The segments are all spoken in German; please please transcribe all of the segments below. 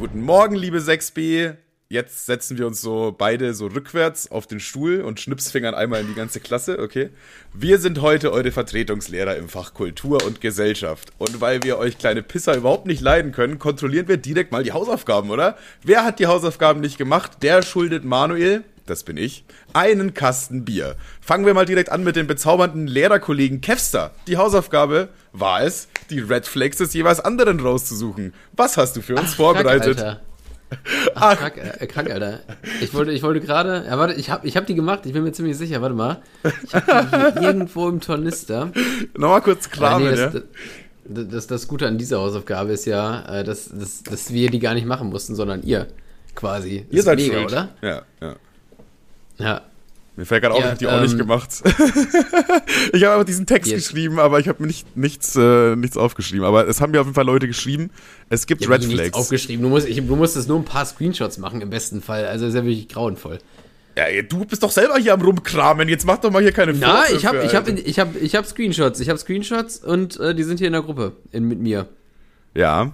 Guten Morgen, liebe 6b. Jetzt setzen wir uns so beide so rückwärts auf den Stuhl und schnipsfingern einmal in die ganze Klasse, okay? Wir sind heute eure Vertretungslehrer im Fach Kultur und Gesellschaft. Und weil wir euch kleine Pisser überhaupt nicht leiden können, kontrollieren wir direkt mal die Hausaufgaben, oder? Wer hat die Hausaufgaben nicht gemacht? Der schuldet Manuel, das bin ich, einen Kasten Bier. Fangen wir mal direkt an mit dem bezaubernden Lehrerkollegen Kevster. Die Hausaufgabe war es, die Red Flags des jeweils anderen rauszusuchen. Was hast du für uns Ach, vorbereitet? Kack, Alter. Ach, Kack, äh, Kack, Alter. Ich wollte, ich wollte gerade, ja, warte, ich hab, ich hab die gemacht, ich bin mir ziemlich sicher, warte mal. Ich hab die irgendwo im Tornister. Nochmal kurz klar, Äh, nee, das, das, das, das Gute an dieser Hausaufgabe ist ja, äh, dass, dass, dass wir die gar nicht machen mussten, sondern ihr quasi. Ihr seid mega, schuld. oder? Ja, ja. Ja. Mir fällt gerade auf, Ja, ich hab die auch nicht ähm, gemacht. ich habe einfach diesen Text Jetzt. geschrieben, aber ich habe mir nicht, nichts, äh, nichts aufgeschrieben. Aber es haben mir auf jeden Fall Leute geschrieben, es gibt Red Flags. aufgeschrieben. Du musst, ich, du musstest nur ein paar Screenshots machen, im besten Fall. Also ist ja wirklich grauenvoll. Ja, du bist doch selber hier am rumkramen. Jetzt mach doch mal hier keine Na, Vorwürfe, ich habe ich hab, ich hab, ich hab Screenshots. Ich habe Screenshots und äh, die sind hier in der Gruppe in, mit mir. Ja.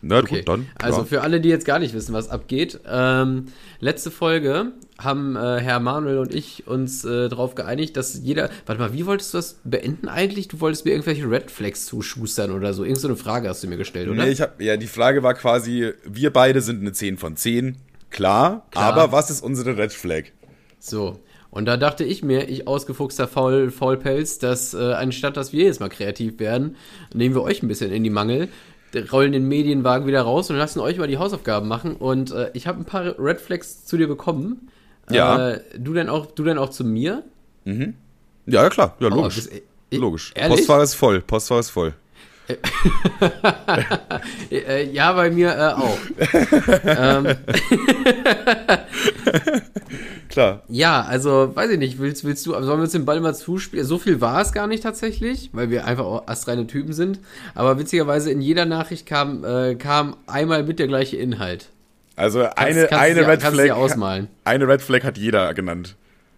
Na Okay. gut, dann. Also klar. für alle, die jetzt gar nicht wissen, was abgeht. Ähm, letzte Folge haben äh, Herr Manuel und ich uns äh, darauf geeinigt, dass jeder. Warte mal, wie wolltest du das beenden eigentlich? Du wolltest mir irgendwelche Red Flags zuschustern oder so. Irgend so eine Frage hast du mir gestellt, oder? Nee, ich hab, ja, die Frage war quasi, wir beide sind eine 10 von 10. Klar, Klar. aber was ist unsere Red Flag? So. Und da dachte ich mir, ich ausgefuchster Faul, Faulpelz, dass äh, anstatt dass wir jetzt mal kreativ werden, nehmen wir euch ein bisschen in die Mangel, rollen den Medienwagen wieder raus und lassen euch mal die Hausaufgaben machen. Und äh, ich habe ein paar Red Flags zu dir bekommen. Ja. Äh, du denn auch, du denn auch zu mir? Ja, ja klar, ja, Oh, logisch. das- äh, logisch. ehrlich? Postfach ist voll, Postfach ist voll. Äh, ja, bei mir äh, auch. ähm, Klar. ja, also weiß ich nicht, willst, willst du, sollen wir uns den Ball mal zuspielen? So viel war es gar nicht tatsächlich, weil wir einfach auch astreine Typen sind. Aber witzigerweise in jeder Nachricht kam, äh, kam einmal mit der gleiche Inhalt. Also eine, kannst eine dir- Red Flag. Eine Red Flag hat jeder genannt.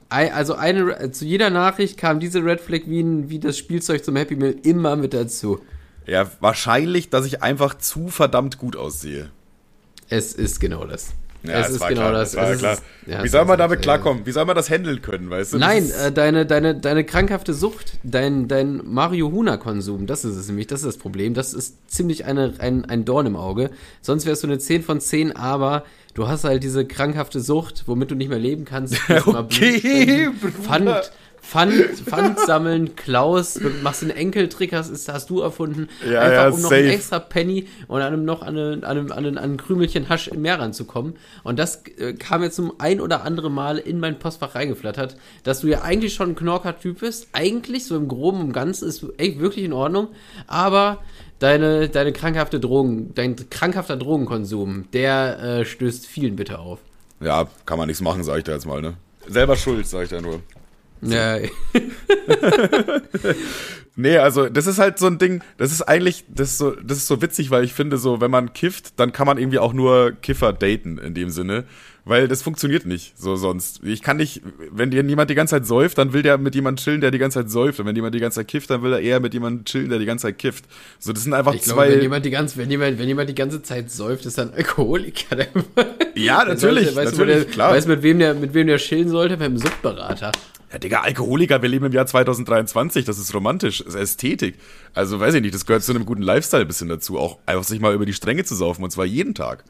Also eine, zu jeder Nachricht kam diese Red Flag wie, wie das Spielzeug zum Happy Meal immer mit dazu. Ja, wahrscheinlich, dass ich einfach zu verdammt gut aussehe. Es ist genau das. Ja, es das ist genau klar, das. war Es klar. ist- ja, Wie es soll man damit klarkommen? Wie soll man das handeln können, weißt du? Nein, äh, deine, deine, deine krankhafte Sucht, dein, dein Marihuana-Konsum, das ist es nämlich, das ist das Problem. Das ist ziemlich eine, ein, ein Dorn im Auge. Sonst wärst du eine 10 von 10, aber du hast halt diese krankhafte Sucht, womit du nicht mehr leben kannst. Okay, spenden, Pfand, Pfand, Pfand sammeln, Klaus, du machst den Enkeltrick, hast, ist, hast du erfunden. Ja, einfach ja, um noch safe. einen extra Penny und einem noch an, eine, an, einem, an, einem, an ein Krümelchen Hasch mehr ranzukommen. Und das äh, kam jetzt zum ein oder andere Mal in mein Postfach reingeflattert, dass du ja eigentlich schon ein Knorker-Typ bist. Eigentlich, so im Groben und Ganzen, ist echt wirklich in Ordnung. Aber deine, deine krankhafte Drogen, dein krankhafter Drogenkonsum, der äh, stößt vielen bitte auf. ja, kann man nichts machen, sag ich da jetzt mal, ne? Selber schuld, sag ich da nur. Ja, Nee, also das ist halt so ein Ding, das ist eigentlich, das ist so, das ist so witzig, weil ich finde so, wenn man kifft, dann kann man irgendwie auch nur Kiffer daten in dem Sinne, weil das funktioniert nicht so sonst. Ich kann nicht, wenn dir jemand die ganze Zeit säuft, dann will der mit jemandem chillen, der die ganze Zeit säuft und wenn jemand die ganze Zeit kifft, dann will er eher mit jemandem chillen, der die ganze Zeit kifft. So, das sind einfach ich glaube, zwei. wenn jemand, die ganze, wenn, jemand, wenn jemand die ganze Zeit säuft, ist er ein Alkoholiker. Ja, natürlich, weißt du, natürlich, wo der, klar. Weißt du, mit wem der, mit wem der chillen sollte? Einem Suchtberater. Ja, Digga, Alkoholiker, wir leben im Jahr 2023, das ist romantisch, das ist Ästhetik. Also, weiß ich nicht, das gehört zu einem guten Lifestyle ein bisschen dazu, auch einfach sich mal über die Stränge zu saufen, und zwar jeden Tag.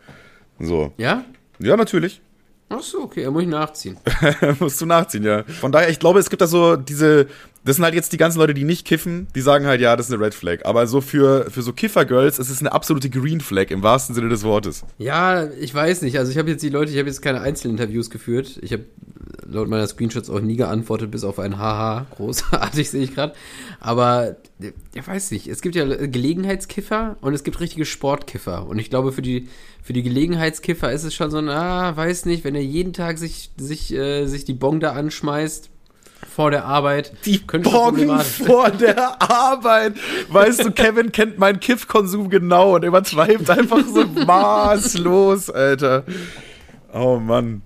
So. Ja? Ja, natürlich. Ach so, okay, da muss ich nachziehen. Musst du nachziehen, ja. Von daher, ich glaube, es gibt da so diese, das sind halt jetzt die ganzen Leute, die nicht kiffen, die sagen halt, ja, das ist eine Red Flag. Aber so für, für so Kiffer-Girls ist es eine absolute Green Flag im wahrsten Sinne des Wortes. Ja, ich weiß nicht. Also ich habe jetzt die Leute, ich habe jetzt keine Einzelinterviews geführt. Ich habe laut meiner Screenshots auch nie geantwortet, bis auf ein Haha. Großartig sehe ich gerade. Aber ich weiß nicht. Es gibt ja Gelegenheitskiffer und es gibt richtige Sportkiffer. Und ich glaube, für die, für die Gelegenheitskiffer ist es schon so ein, ah, weiß nicht, wenn er jeden Tag sich, sich, äh, sich die Bong da anschmeißt vor der Arbeit. Die könnte schon Bong problematisch vor der Arbeit. Weißt du, Kevin kennt meinen Kiffkonsum genau und übertreibt einfach so maßlos, Alter. Oh Mann.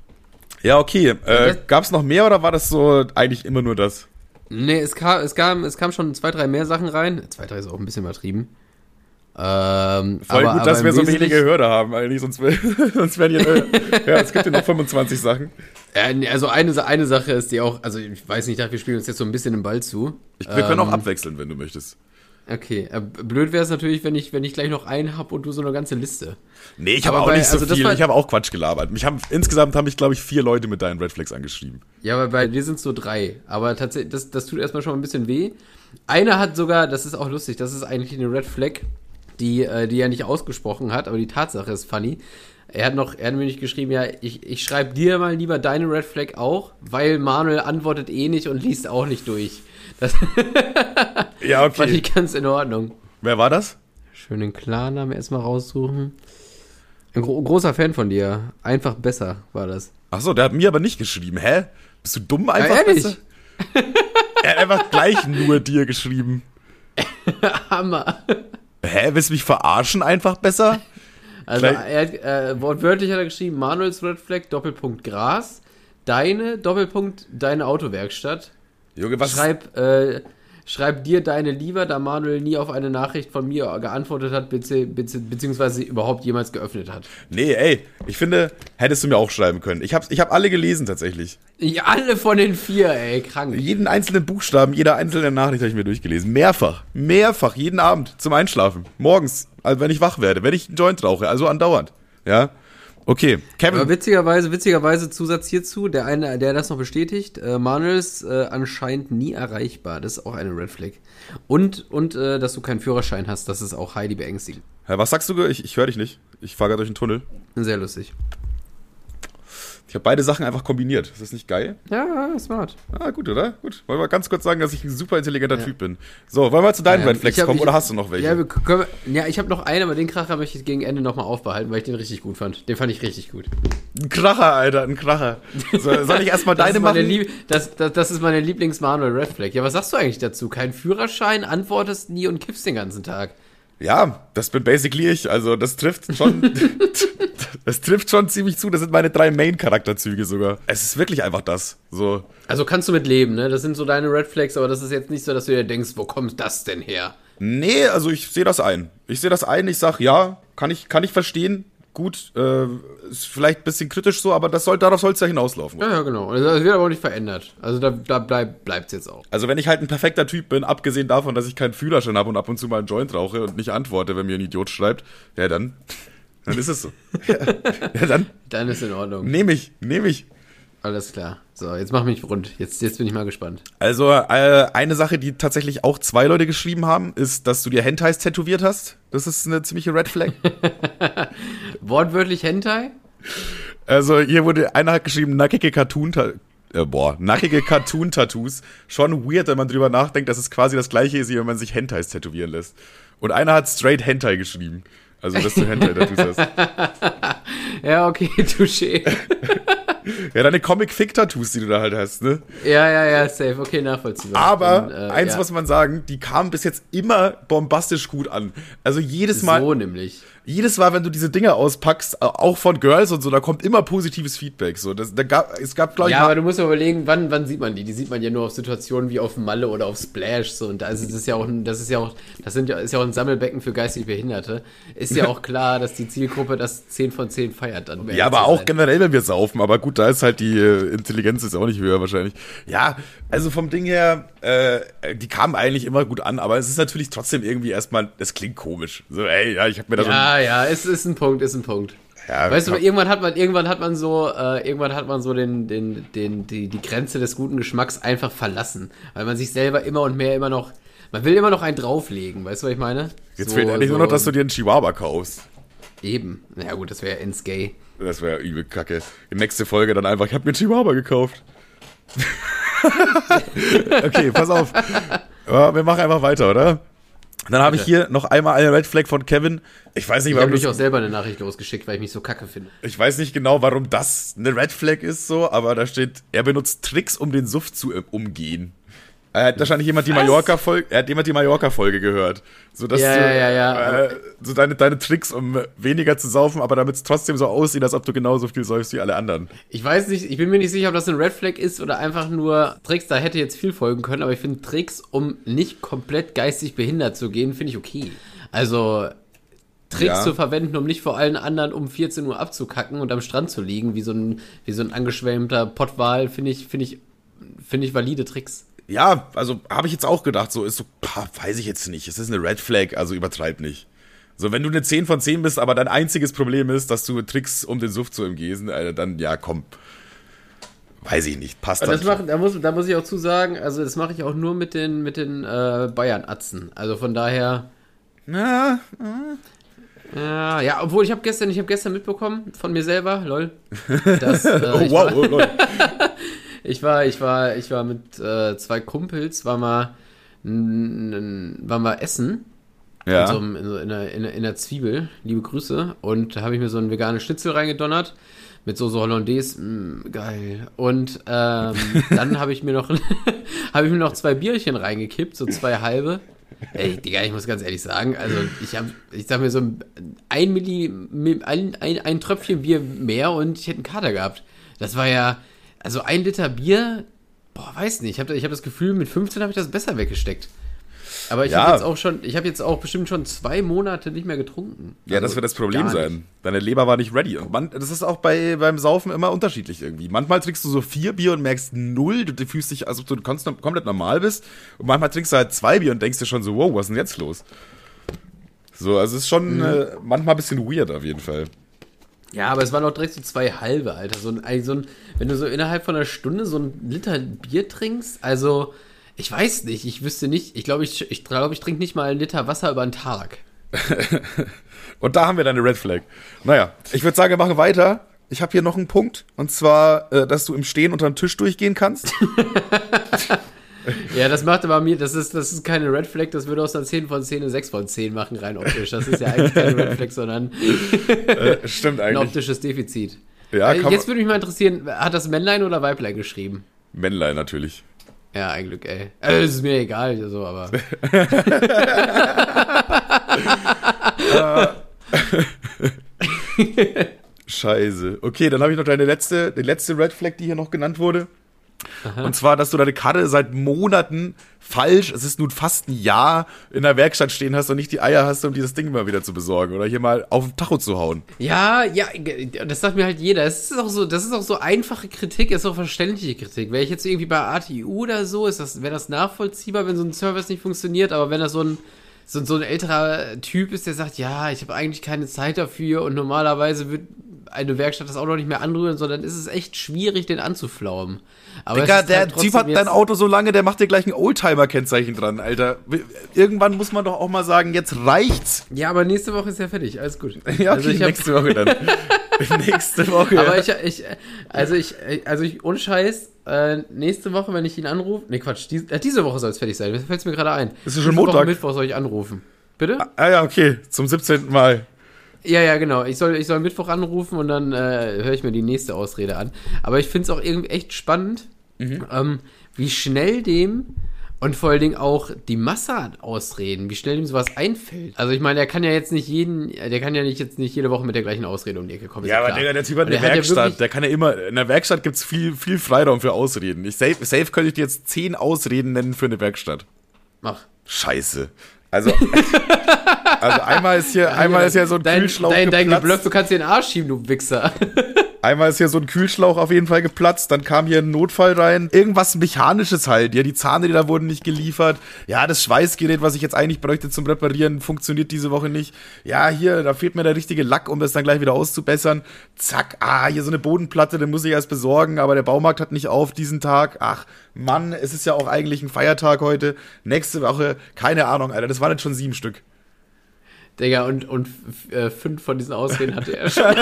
Ja, okay. Äh, gab's noch mehr oder war das so eigentlich immer nur das? Nee, es kam, es kam, es kam schon zwei, drei mehr Sachen rein. Zwei, drei ist auch ein bisschen übertrieben. Ähm, Voll aber, gut, dass wir so wenige Hörer haben, eigentlich, sonst, sonst wären hier, ja, es gibt ja noch 25 Sachen. Äh, also eine, eine Sache ist die auch, also ich weiß nicht, ich dachte, wir spielen uns jetzt so ein bisschen den Ball zu. Ich, wir können auch Ähm, abwechseln, wenn du möchtest. Okay, äh, blöd wäre es natürlich, wenn ich, wenn ich gleich noch einen hab und du so eine ganze Liste. Nee, ich habe auch bei- nicht so also viel. Ich habe auch Quatsch gelabert. Mich haben, insgesamt habe ich, glaube ich, vier Leute mit deinen Red Flags angeschrieben. Ja, aber bei dir sind es so drei. Aber tatsächlich, das, das tut erstmal schon mal ein bisschen weh. Einer hat sogar, das ist auch lustig, das ist eigentlich eine Red Flag, die, äh, die er nicht ausgesprochen hat, aber die Tatsache ist funny. Er hat noch, er hat mir nicht geschrieben, ja, ich, ich schreibe dir mal lieber deine Red Flag auch, weil Manuel antwortet eh nicht und liest auch nicht durch. Das Ja, fand ich ganz in Ordnung. Wer war das? Schön den Klarnamen erstmal raussuchen. Ein gro großer Fan von dir. Einfach besser war das. Achso, der hat mir aber nicht geschrieben. Hä? Bist du dumm einfach? ehrlich? besser? er hat einfach gleich nur dir geschrieben. Hammer. Hä? Willst du mich verarschen einfach besser? Also er hat, äh, wortwörtlich hat er geschrieben, Manuels Red Flag, Doppelpunkt Gras, deine, Doppelpunkt deine Autowerkstatt. Junge, was? Schreib, äh, schreib dir deine lieber, da Manuel nie auf eine Nachricht von mir geantwortet hat, bezieh bezieh beziehungsweise überhaupt jemals geöffnet hat. Nee, ey, ich finde, hättest du mir auch schreiben können. Ich habe ich hab alle gelesen tatsächlich. Ja, alle von den vier, ey, krank. Jeden einzelnen Buchstaben, jeder einzelne Nachricht habe ich mir durchgelesen. Mehrfach. Mehrfach. Jeden Abend zum Einschlafen. Morgens. Also wenn ich wach werde. Wenn ich einen Joint rauche. Also andauernd. Ja. Okay. Kevin. Aber witzigerweise, witzigerweise Zusatz hierzu, der eine, der das noch bestätigt, äh, Manuel ist äh, anscheinend nie erreichbar. Das ist auch eine Red Flag. Und, und äh, dass du keinen Führerschein hast, das ist auch Heidi beängstigend. Hä, was sagst du? Ich, ich höre dich nicht. Ich fahre gerade durch den Tunnel. Sehr lustig. Ich habe beide Sachen einfach kombiniert. Ist das nicht geil? Ja, smart. Ah, gut, oder? Gut. Wollen wir ganz kurz sagen, dass ich ein super intelligenter Typ bin. So, wollen wir zu deinen Ähm, Red Flags hab- kommen ich- oder hast du noch welche? Ja, wir ja ich habe noch einen, aber den Kracher möchte ich gegen Ende nochmal aufbehalten, weil ich den richtig gut fand. Den fand ich richtig gut. ein Kracher, Alter, ein Kracher. So, soll ich erstmal deine machen? Lieb das, das, das ist meine Lieblings-Manuel Red Flag. Ja, was sagst du eigentlich dazu? Kein Führerschein, antwortest nie und kiffst den ganzen Tag. Ja, das bin basically ich. Also das trifft schon. das trifft schon ziemlich zu. Das sind meine drei Main-Charakterzüge sogar. Es ist wirklich einfach das. So. Also kannst du mit leben, ne? Das sind so deine Red Flags, aber das ist jetzt nicht so, dass du dir denkst, wo kommt das denn her? Nee, also ich sehe das ein. Ich sehe das ein, ich sag, ja, kann ich, kann ich verstehen. Gut, äh, ist vielleicht ein bisschen kritisch so, aber das soll, darauf soll es ja hinauslaufen. Ja, ja, genau. Also, Das wird aber auch nicht verändert. Also da, da bleib, bleibt's jetzt auch. Also wenn ich halt ein perfekter Typ bin, abgesehen davon, dass ich keinen Führerschein habe und ab und zu mal einen Joint rauche und nicht antworte, wenn mir ein Idiot schreibt, ja dann, dann ist es so. ja, dann Dann ist in Ordnung. nehme ich, nehme ich. Alles klar. So, jetzt mach mich rund. Jetzt, jetzt bin ich mal gespannt. Also äh, eine Sache, die tatsächlich auch zwei Leute geschrieben haben, ist, dass du dir Hentais tätowiert hast. Das ist eine ziemliche Red Flag. Wortwörtlich Hentai? also hier wurde einer hat geschrieben nackige Cartoon äh, boah, nackige Cartoon Tattoos. Schon weird, wenn man drüber nachdenkt, dass es quasi das gleiche ist, wie wenn man sich Hentais tätowieren lässt. Und einer hat straight Hentai geschrieben. Also, dass du Hentai Tattoos hast. Ja, okay, touché. Ja, deine Comic-Fick-Tattoos, die du da halt hast, ne? ja, ja, ja, safe. Okay, nachvollziehbar. Aber Dann, äh, eins ja. muss man sagen, die kamen bis jetzt immer bombastisch gut an. Also jedes Mal, So nämlich. Jedes Mal, wenn du diese Dinge auspackst, auch von Girls und so, da kommt immer positives Feedback. So, das, da gab, es gab, glaube ich, Ja, aber du musst mal überlegen, wann, wann sieht man die? Die sieht man ja nur auf Situationen wie auf Malle oder auf Splash. So. Und da ist es ja auch, ein- das ist ja auch, das sind ja, ist ja auch ein Sammelbecken für geistig Behinderte. Ist ja auch klar, dass die Zielgruppe das 10 von 10 feiert dann. ja, aber auch sein. generell, wenn wir saufen. Aber gut, da ist halt die äh, Intelligenz ist auch nicht höher wahrscheinlich. Ja, also vom Ding her, äh, die kamen eigentlich immer gut an, aber es ist natürlich trotzdem irgendwie erstmal, es klingt komisch. So, ey, ja, ich hab mir da so Ja, ja, es ist ein Punkt, ist ein Punkt. Ja, weißt du, irgendwann hat man, irgendwann hat man so, äh, irgendwann hat man so den, den, den, die, die Grenze des guten Geschmacks einfach verlassen. Weil man sich selber immer und mehr immer noch, man will immer noch einen drauflegen, weißt du, was ich meine? Jetzt so, fehlt eigentlich nur so- noch, dass du dir einen Chihuahua kaufst. Eben. Na ja, gut, das wäre ja ins Gay. Das wäre übel kacke. Die nächste Folge dann einfach, ich habe mir einen Chihuahua gekauft. okay, pass auf. Ja, wir machen einfach weiter, oder? Dann habe ich hier noch einmal eine Red Flag von Kevin. Ich weiß nicht, Ich habe warum mich auch selber eine Nachricht losgeschickt, weil ich mich so kacke finde. ich weiß nicht genau, warum das eine Red Flag ist so, aber da steht, er benutzt Tricks, um den Suff zu äh, umgehen. Er hat wahrscheinlich jemand die? Mallorca-Folge, er hat jemand die Mallorca-Folge gehört. So, dass Ja, du, ja, ja, ja. Äh, so deine, deine Tricks, um weniger zu saufen, aber damit es trotzdem so aussieht, als ob du genauso viel säufst wie alle anderen. Ich weiß nicht, ich bin mir nicht sicher, ob das ein Red Flag ist oder einfach nur Tricks, da hätte jetzt viel folgen können, aber ich finde Tricks, um nicht komplett geistig behindert zu gehen, finde ich okay. Also, Tricks Ja. zu verwenden, um nicht vor allen anderen um 14 Uhr abzukacken und am Strand zu liegen, wie so ein, wie so ein angeschwemmter Pottwal, finde ich, finde ich, finde ich valide Tricks. Ja, also habe ich jetzt auch gedacht, so ist so, pah, weiß ich jetzt nicht. Es ist eine Red Flag, also übertreib nicht. So, wenn du eine 10 von 10 bist, aber dein einziges Problem ist, dass du Tricks um den Suft zu umgehen, Alter, dann ja, komm. Weiß ich nicht, passt das mache, da muss, da muss ich auch zu sagen, also das mache ich auch nur mit den, mit den äh, Bayern-Atzen. Also von daher, Na, ja, ja, obwohl ich habe gestern, ich habe gestern mitbekommen von mir selber, lol, dass, äh, oh, wow, oh, Leute. ich war, ich war, ich war mit äh, zwei Kumpels, war mal, waren wir essen Ja. in, so einem, in, so in, einer, in, einer, in einer Zwiebel, liebe Grüße, und da habe ich mir so einen veganen Schnitzel reingedonnert mit Soße Hollandaise, mm, geil. Und ähm, dann habe ich mir noch habe ich mir noch zwei Bierchen reingekippt, so zwei halbe. Ey, Digga, ich muss ganz ehrlich sagen, also ich habe, ich sag mir so ein, ein Milli, ein, ein, ein Tröpfchen Bier mehr und ich hätte einen Kater gehabt. Das war ja, also ein Liter Bier, boah, weiß nicht, ich habe ich hab das Gefühl, mit 15 habe ich das besser weggesteckt. Aber ich Ja. habe jetzt auch schon, ich habe jetzt auch bestimmt schon zwei Monate nicht mehr getrunken. Ja, das Also wird das Problem sein. Deine Leber war nicht ready. Und man, das ist auch bei, beim Saufen immer unterschiedlich irgendwie. Manchmal trinkst du so vier Bier und merkst null, du, du fühlst dich, als ob du komplett normal bist. Und manchmal trinkst du halt zwei Bier und denkst dir schon so, wow, was ist denn jetzt los? So, also es ist schon äh, manchmal ein bisschen weird auf jeden Fall. Ja, aber es waren auch direkt so zwei halbe, Alter. So ein, so ein, wenn du so innerhalb von einer Stunde so ein Liter Bier trinkst, also ich weiß nicht, ich wüsste nicht, ich glaube, ich, ich, glaube, ich trinke nicht mal einen Liter Wasser über einen Tag. Und da haben wir deine Red Flag. Naja, ich würde sagen, wir machen weiter. Ich habe hier noch einen Punkt. Und zwar, äh, dass du im Stehen unter den Tisch durchgehen kannst. Ja, das macht aber mir, das ist, das ist keine Red Flag, das würde aus einer 10 von 10 eine 6 von 10 machen, rein optisch. Das ist ja eigentlich keine Red Flag, sondern äh, stimmt ein eigentlich. optisches Defizit. Ja, Äh, Jetzt würde mich mal interessieren, hat das Männlein oder Weiblein geschrieben? Männlein natürlich. Ja, ein Glück, ey. Es ist mir egal, so, aber. Scheiße. Okay, dann habe ich noch deine letzte, die letzte Red Flag, die hier noch genannt wurde. Und zwar, dass du deine Karte seit Monaten falsch, es ist nun fast ein Jahr, in der Werkstatt stehen hast und nicht die Eier hast, um dieses Ding mal wieder zu besorgen oder hier mal auf den Tacho zu hauen. Ja, ja, das sagt mir halt jeder. Es ist auch so, das ist auch so einfache Kritik, ist auch verständliche Kritik. Wäre ich jetzt irgendwie bei ATU oder so, ist das, wäre das nachvollziehbar, wenn so ein Service nicht funktioniert, aber wenn das so ein, so, so ein älterer Typ ist, der sagt, ja, ich habe eigentlich keine Zeit dafür und normalerweise wird eine Werkstatt das auch noch nicht mehr anrühren, sondern ist es echt schwierig, den anzuflaumen. Aber Digga, es der halt Typ hat dein Auto so lange, der macht dir gleich ein Oldtimer-Kennzeichen dran, Alter. Irgendwann muss man doch auch mal sagen, jetzt reicht's. Ja, aber nächste Woche ist ja fertig, alles gut. Ja, okay, also ich hab, nächste Woche dann. nächste Woche. Aber ich, ich, also ich, also ich, ohne Scheiß, äh, nächste Woche, wenn ich ihn anrufe, nee, Quatsch, dies, äh, diese Woche soll es fertig sein, das fällt mir gerade ein. Ist ja schon Diese Woche Montag. Mittwoch soll ich anrufen. Bitte? ah ja, okay, zum 17. Mal. Ja, ja, genau. Ich soll, ich soll Mittwoch anrufen und dann äh, höre ich mir die nächste Ausrede an. Aber ich finde es auch irgendwie echt spannend, Mhm. ähm, wie schnell dem und vor allen Dingen auch die Masse an Ausreden, wie schnell ihm sowas einfällt. Also ich meine, der kann ja jetzt nicht jeden, der kann ja nicht jetzt nicht jede Woche mit der gleichen Ausrede um die Ecke kommen. Ja, aber. Digga, der Typ hat eine der ja Werkstatt, wirklich- der kann ja immer, in der Werkstatt gibt's viel, viel Freiraum für Ausreden. Ich safe, safe könnte ich dir jetzt zehn Ausreden nennen für eine Werkstatt. Mach. Scheiße. Also, also einmal ist hier, einmal ist ja so ein dein, Kühlschlauch dein, dein geplatzt. Geblöff, du kannst dir den Arsch schieben, du Wichser. Einmal ist hier so ein Kühlschlauch auf jeden Fall geplatzt, dann kam hier ein Notfall rein. Irgendwas Mechanisches halt. Ja, die Zahnräder wurden nicht geliefert. Ja, das Schweißgerät, was ich jetzt eigentlich bräuchte zum Reparieren, funktioniert diese Woche nicht. Ja, hier, da fehlt mir der richtige Lack, um das dann gleich wieder auszubessern. Zack, ah, hier so eine Bodenplatte, den muss ich erst besorgen, aber der Baumarkt hat nicht auf diesen Tag. Ach, Mann, es ist ja auch eigentlich ein Feiertag heute. Nächste Woche, keine Ahnung, Alter, das waren jetzt schon sieben Stück. Digga, und, und äh, fünf von diesen Ausreden hatte er schon.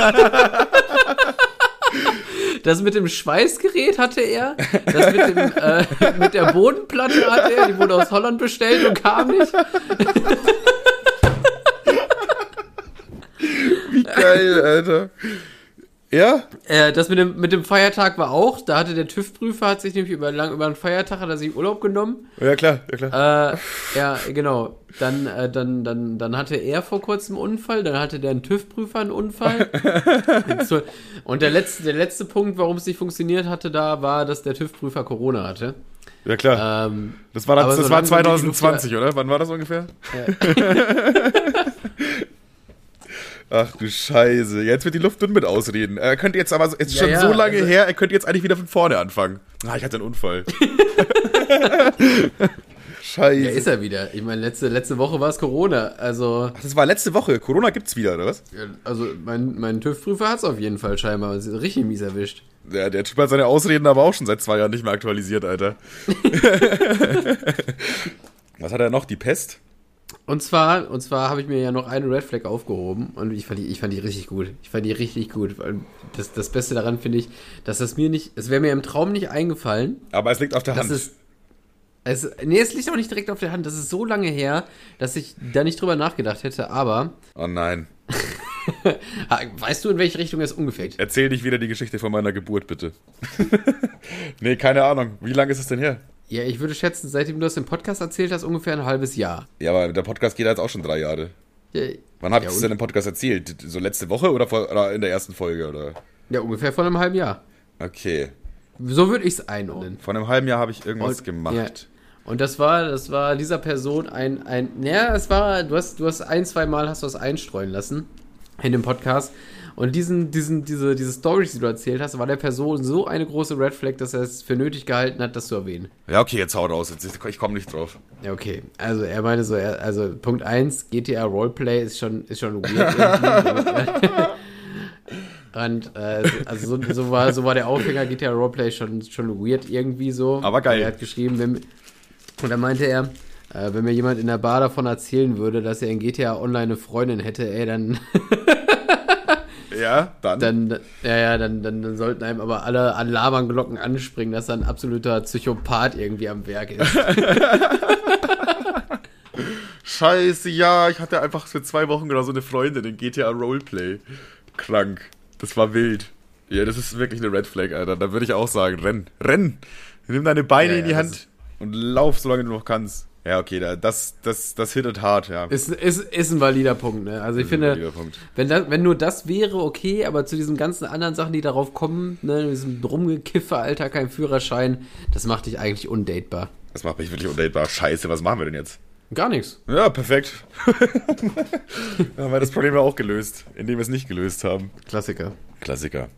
Das mit dem Schweißgerät hatte er. Das mit, dem, äh, mit der Bodenplatte hatte er. Die wurde aus Holland bestellt und kam nicht. Wie geil, Alter. Ja? Äh, das mit dem, mit dem Feiertag war auch. Da hatte der TÜV-Prüfer, hat sich nämlich über, lang, über einen Feiertag, hat er sich Urlaub genommen. Ja, klar, ja, klar. Äh, ja, genau. Dann, äh, dann, dann, dann hatte er vor kurzem einen Unfall, dann hatte der TÜV-Prüfer einen Unfall. So, Und der letzte, der letzte Punkt, warum es nicht funktioniert hatte, da war, dass der TÜV-Prüfer Corona hatte. Ja, klar. Ähm, Das war, das war solange die Luft 2020, oder? Wann war das ungefähr? Ach du Scheiße. Jetzt wird die Luft dünn mit Ausreden. Er könnte jetzt aber, so- jetzt Ja, schon ja, so lange also- her, er könnte jetzt eigentlich wieder von vorne anfangen. Ah, ich hatte einen Unfall. Scheiße. Ja, ist er wieder. Ich meine, letzte, letzte Woche war es Corona. Also, Ach, das war letzte Woche. Corona gibt's wieder, oder was? ja, also mein, mein TÜV-Prüfer hat es auf jeden Fall scheinbar. Es ist richtig mies erwischt. Ja, der Typ hat seine Ausreden aber auch schon seit zwei Jahren nicht mehr aktualisiert, Alter. was hat er noch? Die Pest? Und zwar, und zwar habe ich mir ja noch eine Red Flag aufgehoben und ich fand die, ich fand die richtig gut. Ich fand die richtig gut. Das, das Beste daran finde ich, dass das mir nicht, es wäre mir im Traum nicht eingefallen. Aber es liegt auf der Hand. ist, es, nee, es liegt auch nicht direkt auf der Hand. Das ist so lange her, dass ich da nicht drüber nachgedacht hätte. Aber oh nein. weißt du, in welche Richtung es ungefähr geht? Erzähl nicht wieder die Geschichte von meiner Geburt, bitte. nee, keine Ahnung. Wie lange ist es denn her? Ja, ich würde schätzen, seitdem du das im Podcast erzählt hast, ungefähr ein halbes Jahr. Ja, aber der Podcast geht jetzt auch schon drei Jahre. Ja, Wann habt Ja, ihr es und- denn im Podcast erzählt? So letzte Woche oder, vor, oder in der ersten Folge? Oder? ja ungefähr vor einem halben Jahr. Okay. So würde ich es einordnen. Vor einem halben Jahr habe ich irgendwas Und- gemacht. ja. Und das war, das war dieser Person ein, ein, ja, es war, du hast, du hast ein, zwei Mal hast du das einstreuen lassen in dem Podcast. Und diesen, diesen, diese, diese Stories, die du erzählt hast, war der Person so eine große Red Flag, dass er es für nötig gehalten hat, das zu erwähnen. Ja, okay, jetzt hau raus. Jetzt, ich komme nicht drauf. Ja, okay. Also er meinte so, er, also Punkt 1, GTA Roleplay ist schon, ist schon weird irgendwie. Und äh, also so, so, war, so war der Aufhänger GTA Roleplay schon, schon weird irgendwie so. Aber geil. Und Er hat geschrieben, wenn, und dann meinte er, äh, wenn mir jemand in der Bar davon erzählen würde, dass er in GTA Online eine Freundin hätte, ey, dann, Ja, dann. dann, ja, ja, dann, dann, dann sollten einem aber alle Alarmglocken anspringen, dass er ein absoluter Psychopath irgendwie am Werk ist. Scheiße, ja, ich hatte einfach für zwei Wochen oder so eine Freundin in GTA Roleplay. Krank. Das war wild. Ja, das ist wirklich eine Red Flag, Alter. Da würde ich auch sagen, renn, renn. Nimm deine Beine Ja, in die ja, Hand und lauf, solange du noch kannst. Ja, okay, da- das, das, das hittet hart, ja. Ist, ist, ist ein valider Punkt, ne? Also ich finde, wenn, das, wenn nur das wäre, okay, aber zu diesen ganzen anderen Sachen, die darauf kommen, ne, diesem Rumgekiffe, Alter, kein Führerschein, das macht dich eigentlich undatebar. Das macht mich wirklich undatebar. Scheiße, was machen wir denn jetzt? Gar nichts. Ja, perfekt. Dann haben wir das Problem ja auch gelöst, indem wir es nicht gelöst haben. Klassiker. Klassiker.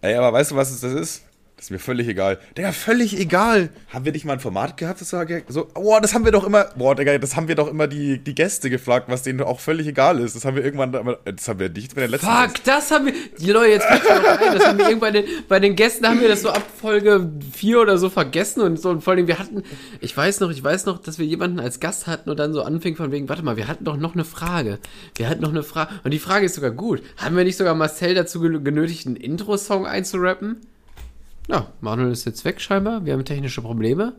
Ey, aber weißt du, was das ist? Das ist mir völlig egal. Digga, völlig egal. Haben wir nicht mal ein Format gehabt, das war so, boah, das haben wir doch immer, boah, Digga, das haben wir doch immer die, die Gäste gefragt, was denen auch völlig egal ist. Das haben wir irgendwann, das haben wir nicht bei der letzten Fuck, das haben wir. Die Leute, jetzt fällt mir noch ein, das haben wir irgendwann bei den, bei den Gästen haben wir das so ab Folge 4 oder so vergessen und so. Und vor allem, wir hatten, ich weiß noch, ich weiß noch, dass wir jemanden als Gast hatten und dann so anfing von wegen, warte mal, wir hatten doch noch eine Frage. Wir hatten noch eine Frage. Und die Frage ist sogar gut. Haben wir nicht sogar Marcel dazu ge- genötigt, einen Intro-Song einzurappen? Ja, Manuel ist jetzt weg scheinbar. Wir haben technische Probleme.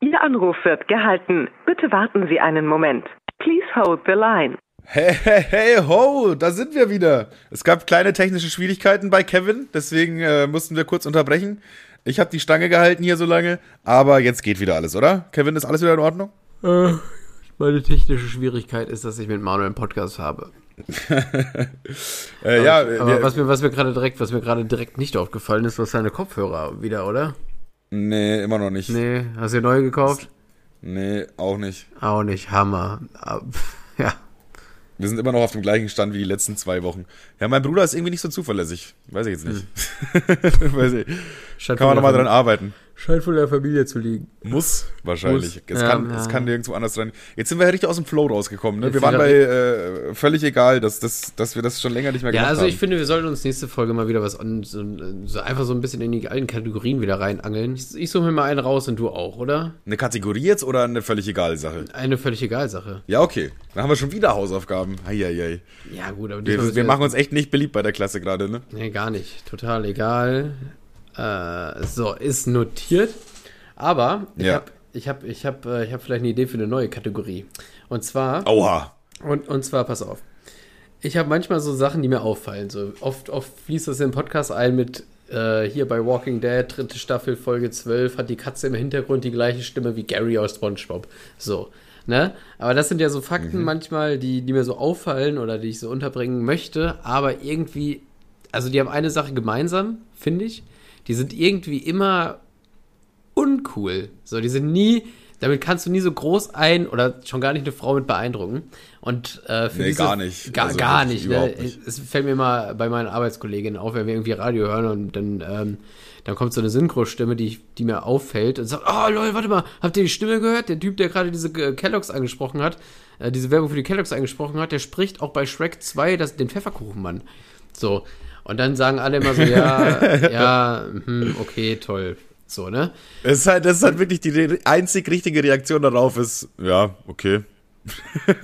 Ihr Anruf wird gehalten. Bitte warten Sie einen Moment. Please hold the line. Hey, hey, hey, ho, da sind wir wieder. Es gab kleine technische Schwierigkeiten bei Kevin, deswegen äh, mussten wir kurz unterbrechen. Ich habe die Stange gehalten hier so lange, aber jetzt geht wieder alles, oder? Kevin, ist alles wieder in Ordnung? Meine technische Schwierigkeit ist, dass ich mit Manuel einen Podcast habe. Äh, ja, Aber was mir, was mir gerade direkt, was mir gerade direkt nicht aufgefallen ist, was seine Kopfhörer wieder, oder? nee, immer noch nicht. Nee, hast du neue gekauft? Nee, auch nicht. Auch nicht, Hammer. Ah, Ja. Wir sind immer noch auf dem gleichen Stand wie die letzten zwei Wochen. Ja, mein Bruder ist irgendwie nicht so zuverlässig. Weiß ich jetzt nicht. Weiß ich. Scheint Kann man nochmal dran arbeiten. Scheint wohl der Familie zu liegen. Muss wahrscheinlich. Muss. Es, Ja, kann, ja. es kann nirgendwo anders rein. Jetzt sind wir richtig aus dem Flow rausgekommen. Ne? Wir waren bei äh, völlig egal, dass, dass, dass wir das schon länger nicht mehr Ja, gemacht also haben. ich finde, wir sollten uns nächste Folge mal wieder was an, so, so einfach so ein bisschen in die alten Kategorien wieder reinangeln. Ich, ich suche mir mal einen raus und du auch, oder? Eine Kategorie jetzt oder eine völlig egale Sache? Eine völlig egal Sache. Ja, okay. Dann haben wir schon wieder Hausaufgaben. Eieiei. Ja, gut, aber Wir, wir machen uns echt nicht beliebt bei der Klasse gerade, ne? Nee, gar nicht. Total egal. Äh, so, ist notiert. Aber ich Ja. habe ich hab, ich hab, äh, ich hab vielleicht eine Idee für eine neue Kategorie. Und zwar, Aua. und, und zwar, pass auf. Ich habe manchmal so Sachen, die mir auffallen. So oft, oft fließt das in den Podcast ein mit äh, hier bei Walking Dead, dritte Staffel, Folge 12, hat die Katze im Hintergrund die gleiche Stimme wie Gary aus SpongeBob. So. Ne? Aber das sind ja so Fakten manchmal, die, die mir so auffallen oder die ich so unterbringen möchte, aber irgendwie, also die haben eine Sache gemeinsam, finde ich. Die sind irgendwie immer uncool. So, die sind nie, damit kannst du nie so groß ein oder schon gar nicht eine Frau mit beeindrucken. Und äh, für Nee, diese, gar nicht. Gar, Also gar nicht, ne? nicht. Es fällt mir mal bei meinen Arbeitskolleginnen auf, wenn wir irgendwie Radio hören und dann, ähm, dann kommt so eine Synchro-Stimme, die, die mir auffällt und sagt, oh lol, warte mal, habt ihr die Stimme gehört? Der Typ, der gerade diese äh, Kelloggs angesprochen hat, äh, diese Werbung für die Kelloggs angesprochen hat, der spricht auch bei Shrek 2 das, den Pfefferkuchenmann. So. Und dann sagen alle immer so, ja, ja, hm, okay, toll. So, ne? Es ist halt, das ist halt wirklich die einzig richtige Reaktion darauf ist, ja, okay.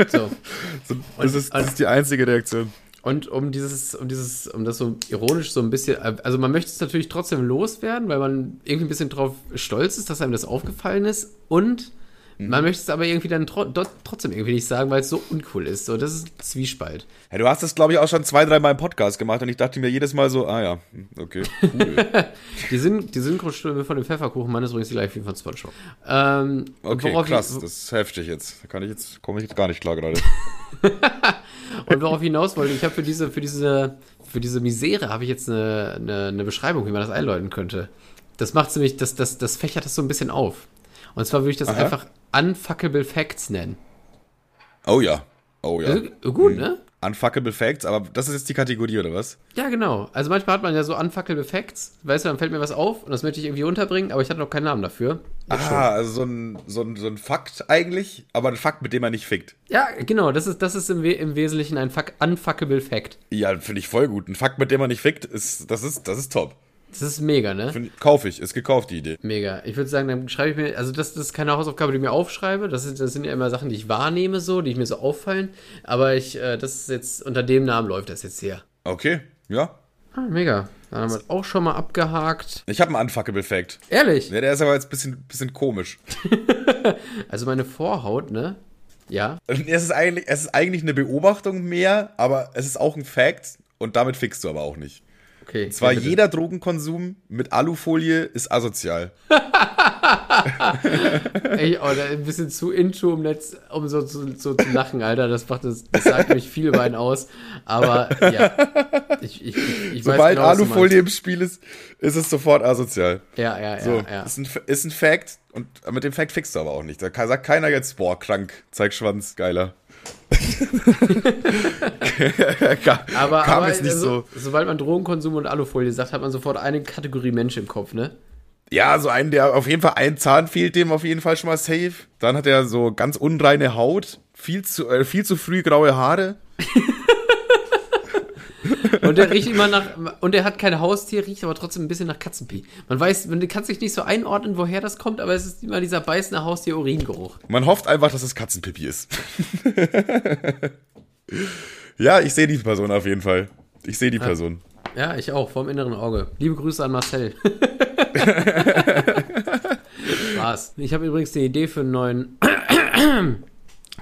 So. So, das, ist, das ist die einzige Reaktion. Und um dieses, um dieses, um das so ironisch so ein bisschen, also man möchte es natürlich trotzdem loswerden, weil man irgendwie ein bisschen drauf stolz ist, dass einem das aufgefallen ist. Und man möchte es aber irgendwie dann tro trotzdem irgendwie nicht sagen, weil es so uncool ist. So, das ist Zwiespalt. Ja, du hast das, glaube ich, auch schon zwei, dreimal im Podcast gemacht und ich dachte mir jedes Mal so, ah ja, hm, okay, cool. Die, Syn die Synchrostimme von dem Pfefferkuchenmann ist übrigens die gleiche wie von Spongebob. Ähm, Okay, krass, Ich, das ist heftig jetzt. Da kann ich jetzt, komme ich jetzt gar nicht klar gerade. und worauf ich hinaus wollte, ich habe für diese, für diese, für diese Misere habe ich jetzt eine, eine, eine Beschreibung, wie man das einläuten könnte. Das macht nämlich, das, das, das fächert das so ein bisschen auf. Und zwar würde ich das Aha. einfach Unfuckable Facts nennen. Oh ja, oh ja. Also, gut, ne? Unfuckable Facts, aber das ist jetzt die Kategorie, oder was? Ja, genau. Also manchmal hat man ja so Unfuckable Facts. Weißt du, dann fällt mir was auf und das möchte ich irgendwie unterbringen, aber ich hatte noch keinen Namen dafür. Ah, also so ein, so, ein, so ein Fakt eigentlich, aber ein Fakt, mit dem man nicht fickt. Ja, genau. Das ist, das ist im, We im Wesentlichen ein Fuck Unfuckable Fact. Ja, finde ich voll gut. Ein Fakt, mit dem man nicht fickt, ist, das ist, das ist top. Das ist mega, ne? Find, kauf ich, ist gekauft, die Idee. Mega. Ich würde sagen, dann schreibe ich mir, also das, das ist keine Hausaufgabe, die ich mir aufschreibe. Das sind, das sind ja immer Sachen, die ich wahrnehme, so, die mir so auffallen. Aber ich, äh, das ist jetzt, unter dem Namen läuft das jetzt hier. Okay, ja. Ah, mega. Dann haben wir das auch schon mal abgehakt. Ich habe einen Unfuckable Fact. Ehrlich? Ja, der ist aber jetzt ein bisschen, bisschen komisch. Also meine Vorhaut, ne? Ja. Es ist, eigentlich, es ist eigentlich eine Beobachtung mehr, aber es ist auch ein Fact und damit fickst du aber auch nicht. Okay. Zwar ja, bitte. jeder Drogenkonsum mit Alufolie ist asozial. Ey, oh, ein bisschen zu into, um, jetzt, um so, so, so zu lachen, Alter. Das, macht, das, das sagt nämlich viel einen aus. Aber ja, ich, ich, ich, weiß Sobald genau, Alufolie im Spiel ist, ist es sofort asozial. Ja, ja, ja. So, ja. Ist, ein, ist ein Fact und mit dem Fact fickst du aber auch nicht. Da sagt keiner jetzt, boah, krank, zeig Schwanz, geiler. Kam Aber, kam aber jetzt nicht also, so. sobald man Drogenkonsum und Alufolie sagt, hat man sofort eine Kategorie Mensch im Kopf, ne? Ja, so einen, der auf jeden Fall ein Zahn fehlt, dem auf jeden Fall schon mal safe. Dann hat er so ganz unreine Haut, viel zu, äh, viel zu früh graue Haare. Und der riecht immer nach, und er hat kein Haustier, riecht aber trotzdem ein bisschen nach Katzenpie. Man weiß, man kann sich nicht so einordnen, woher das kommt, aber es ist immer dieser beißende Haustier-Uringeruch. Man hofft einfach, dass es Katzenpipi ist. ja, ich sehe die Person auf jeden Fall. Ich sehe die Person. Ja, ich auch, vom inneren Auge. Liebe Grüße an Marcel. Spaß. Ich habe übrigens eine Idee für einen neuen.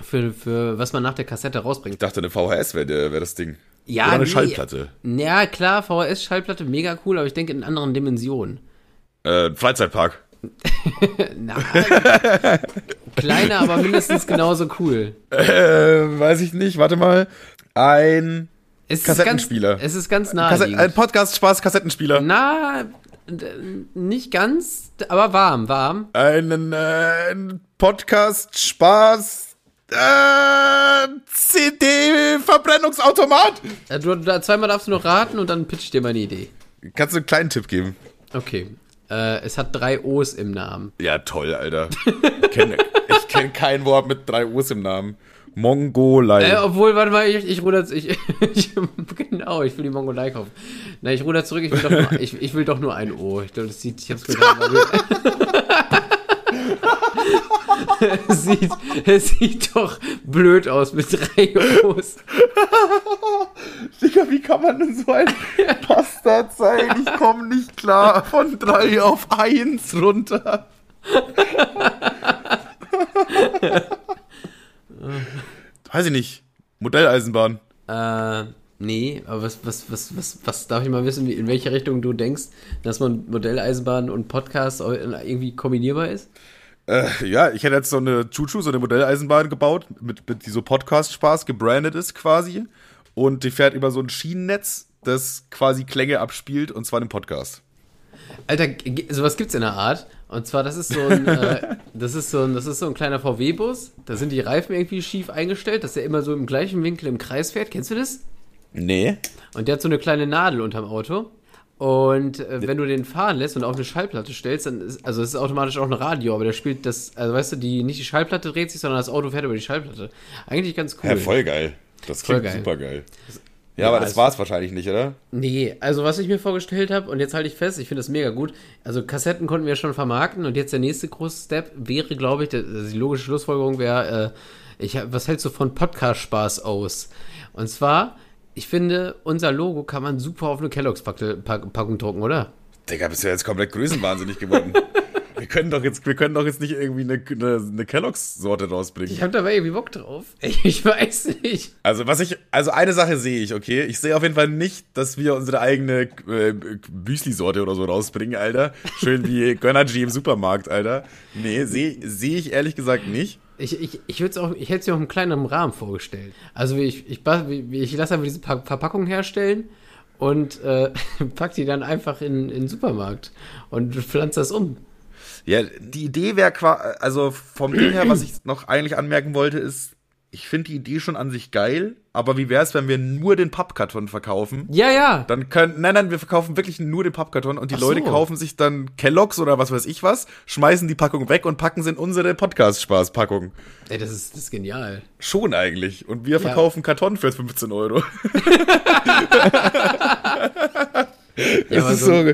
für, für was man nach der Kassette rausbringt. Ich dachte, eine VHS wäre wär das Ding. Ja, Oder eine nee. Schallplatte. Ja, klar, VHS-Schallplatte, mega cool, aber ich denke in anderen Dimensionen. Äh, Freizeitpark. Na, kleiner, aber mindestens genauso cool. Äh, weiß ich nicht. Warte mal. Ein Es Kassettenspieler. Ist ganz, es ist ganz Kassett, ein. Podcast-Spaß-Kassettenspieler. Na, nicht ganz, aber warm, warm. Einen äh, ein Podcast-Spaß. Äh, CD-Verbrennungsautomat. Äh, Du, da, zweimal darfst du noch raten und dann pitch ich dir meine Idee. Kannst du einen kleinen Tipp geben? Okay. Äh, es hat drei O's im Namen. Ja, toll, Alter. Ich kenne kenn kein Wort mit drei O's im Namen. Mongolei. Äh, obwohl, warte mal, ich, ich ruder ich, ich, Genau, ich will die Mongolei kaufen. Na, ich ruder zurück, ich will doch nur, ich, ich will doch nur ein O. Ich glaube, das sieht, ich hab's gerade es sieht, es sieht doch blöd aus mit drei O's. Digga, wie kann man denn so ein Bastard sein? Ich komme nicht klar von drei auf eins runter. Weiß ich nicht. Modelleisenbahn. Äh, nee, aber was, was, was, was, was darf ich mal wissen, in welche Richtung du denkst, dass man Modelleisenbahn und Podcast irgendwie kombinierbar ist? Äh, ja, ich hätte jetzt so eine Chuchu, so eine Modelleisenbahn gebaut, mit, mit die so Podcast-Spaß gebrandet ist quasi. Und die fährt über so ein Schienennetz, das quasi Klänge abspielt, und zwar im Podcast. Alter, sowas gibt's in der Art. Und zwar, das ist so ein, äh, das ist so ein, das ist so ein kleiner VW-Bus. Da sind die Reifen irgendwie schief eingestellt, dass der immer so im gleichen Winkel im Kreis fährt. Kennst du das? Nee. Und der hat so eine kleine Nadel unterm Auto. Und äh, wenn du den fahren lässt und auf eine Schallplatte stellst, dann ist, also es ist automatisch auch ein Radio, aber der spielt das, also weißt du, die, nicht die Schallplatte dreht sich, sondern das Auto fährt über die Schallplatte. Eigentlich ganz cool. Ja, voll geil. Das klingt geil. super geil. Ja, Ja, aber das also- war es wahrscheinlich nicht, oder? Nee, also was ich mir vorgestellt habe, und jetzt halte ich fest, ich finde das mega gut. Also Kassetten konnten wir schon vermarkten und jetzt der nächste große Step wäre, glaube ich, also die logische Schlussfolgerung wäre, äh, ich, was hältst du von Podcast-Spaß aus? Und zwar, ich finde, unser Logo kann man super auf eine Kelloggs-Packung drucken, oder? Digga, bist du jetzt komplett größenwahnsinnig geworden. wir, können doch jetzt, wir können doch jetzt nicht irgendwie eine, eine, eine Kelloggs-Sorte rausbringen. Ich habe dabei irgendwie Bock drauf. Ich weiß nicht. Also, was ich, also eine Sache sehe ich, okay? Ich sehe auf jeden Fall nicht, dass wir unsere eigene äh, Müsli-Sorte oder so rausbringen, Alter. Schön wie Gönnergy im Supermarkt, Alter. Nee, sehe seh ich ehrlich gesagt nicht. Ich, ich, ich, auch, ich hätte es mir auch im kleineren Rahmen vorgestellt. Also ich, ich, ich lasse einfach diese Pa- Verpackung herstellen und äh, pack die dann einfach in, in den Supermarkt und pflanze das um. Ja, die Idee wäre quasi, also vom Ding her, was ich noch eigentlich anmerken wollte, ist, ich finde die Idee schon an sich geil, aber wie wäre es, wenn wir nur den Pappkarton verkaufen? Ja, ja. Dann können, nein, nein, wir verkaufen wirklich nur den Pappkarton und die Ach Leute so. kaufen sich dann Kelloggs oder was weiß ich was, schmeißen die Packung weg und packen sie in unsere Podcast-Spaß-Packung. Ey, das ist, das ist genial. Schon eigentlich. Und wir Ja. verkaufen Karton für 15 Euro. Ja, das ist so, so,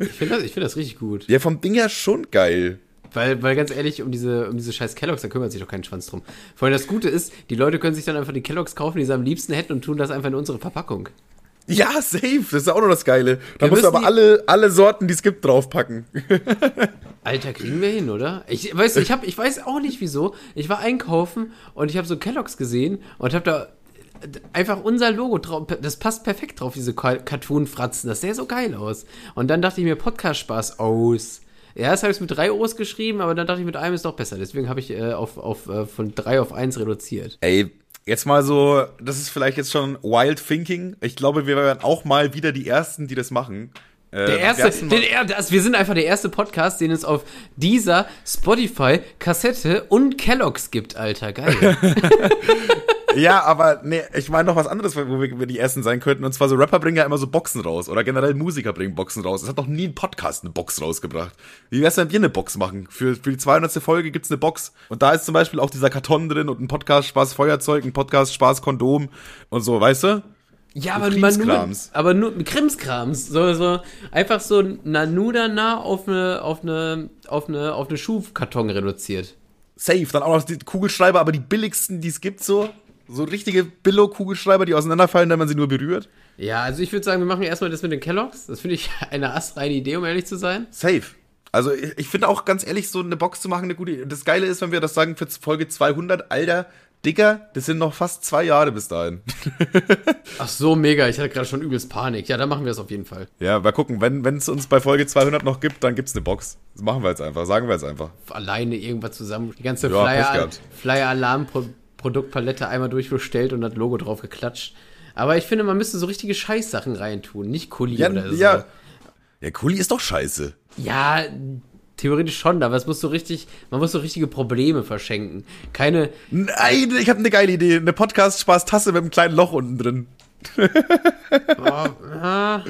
ich finde das, ich find das richtig gut. ja, vom Ding her schon geil. Weil, weil ganz ehrlich, um diese, um diese scheiß Kelloggs, da kümmert sich doch kein Schwanz drum. Vor allem das Gute ist, die Leute können sich dann einfach die Kelloggs kaufen, die sie am liebsten hätten und tun das einfach in unsere Verpackung. Ja, safe. Das ist auch noch das Geile. Da Wir musst du aber alle, alle Sorten, die es gibt, draufpacken. Alter, kriegen wir hin, oder? Ich weiß, ich, hab, ich weiß auch nicht wieso. Ich war einkaufen und ich habe so Kelloggs gesehen und habe da einfach unser Logo drauf. Das passt perfekt drauf, diese Cartoon-Fratzen. Das sähe so geil aus. Und dann dachte ich mir, Podcast-Spaß aus. Ja, das habe ich mit drei O's geschrieben, aber dann dachte ich, mit einem ist doch besser. Deswegen habe ich äh, auf, auf, äh, von drei auf eins reduziert. Ey, jetzt mal so, das ist vielleicht jetzt schon wild thinking. Ich glaube, wir werden auch mal wieder die Ersten, die das machen. Äh, Der erste, den, das, wir sind einfach der erste Podcast, den es auf dieser Spotify, Kassette und Kelloggs gibt, Alter. Geil. Ja, aber nee, ich meine noch was anderes, wo wir, wir die Ersten sein könnten. Und zwar so Rapper bringen ja immer so Boxen raus. Oder generell Musiker bringen Boxen raus. Es hat noch nie ein Podcast eine Box rausgebracht. Wie wär's, wenn wir eine Box machen? Für, für die 200. Folge gibt's eine Box. Und da ist zum Beispiel auch dieser Karton drin und ein Podcast Spaß Feuerzeug, ein Podcast Spaß Kondom und so, weißt du? Ja, aber man nur, aber nur Krimskrams, so, so einfach so Nanudana auf eine auf eine auf eine auf eine Schuhkarton reduziert. Safe. Dann auch noch die Kugelschreiber, aber die billigsten, die es gibt, so. So richtige Billo-Kugelschreiber, die auseinanderfallen, wenn man sie nur berührt. Ja, also ich würde sagen, wir machen erstmal das mit den Kelloggs. Das finde ich eine astreine Idee, um ehrlich zu sein. Safe. Also ich, ich finde auch ganz ehrlich, so eine Box zu machen, eine gute Idee. Das Geile ist, wenn wir das sagen für Folge 200, Alter, Digga, das sind noch fast zwei Jahre bis dahin. Ach so, mega. Ich hatte gerade schon übelst Panik. Ja, dann machen wir es auf jeden Fall. ja, mal gucken, wenn es uns bei Folge 200 noch gibt, dann gibt's eine Box. Das machen wir jetzt einfach, sagen wir jetzt einfach. Alleine irgendwas zusammen. Die ganze Ja, Pech Flyer. Flyer-Alarm-Produktpalette einmal durchbestellt und das Logo drauf geklatscht. Aber ich finde, man müsste so richtige Scheißsachen reintun, nicht Kuli Ja, oder so. ja. Ja, Kuli ist doch scheiße. Ja, theoretisch schon, aber es muss so richtig, man muss so richtige Probleme verschenken. Keine, Nein, ich habe eine geile Idee. Eine Podcast-Spaß-Tasse mit einem kleinen Loch unten drin. ah,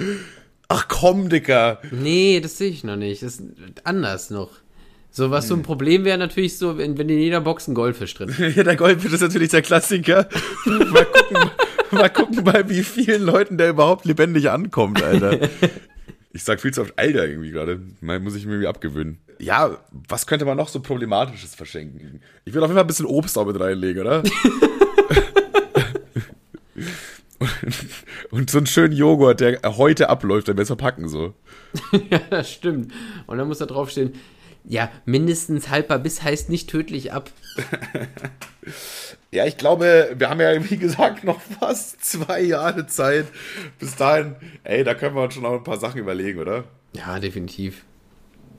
Ach komm, Dicker. nee, das sehe ich noch nicht. Das ist anders noch. So, was so ein Problem wäre natürlich so, wenn, wenn in jeder Box ein Goldfisch drin ist. Ja, der Goldfisch ist natürlich der Klassiker. mal, gucken, mal gucken, bei wie vielen Leuten der überhaupt lebendig ankommt, Alter. Ich sag viel zu oft Alter irgendwie gerade. Muss ich mir irgendwie abgewöhnen. Ja, was könnte man noch so Problematisches verschenken? Ich will auf jeden Fall ein bisschen Obst auch mit reinlegen, oder? Und so einen schönen Joghurt, der heute abläuft, wenn wir es verpacken so. ja, das stimmt. Und dann muss da draufstehen, ja, mindestens haltbar bis heißt nicht tödlich ab. Ja, ich glaube, wir haben ja, wie gesagt, noch fast zwei Jahre Zeit. Bis dahin, ey, da können wir uns schon noch ein paar Sachen überlegen, oder? Ja, definitiv.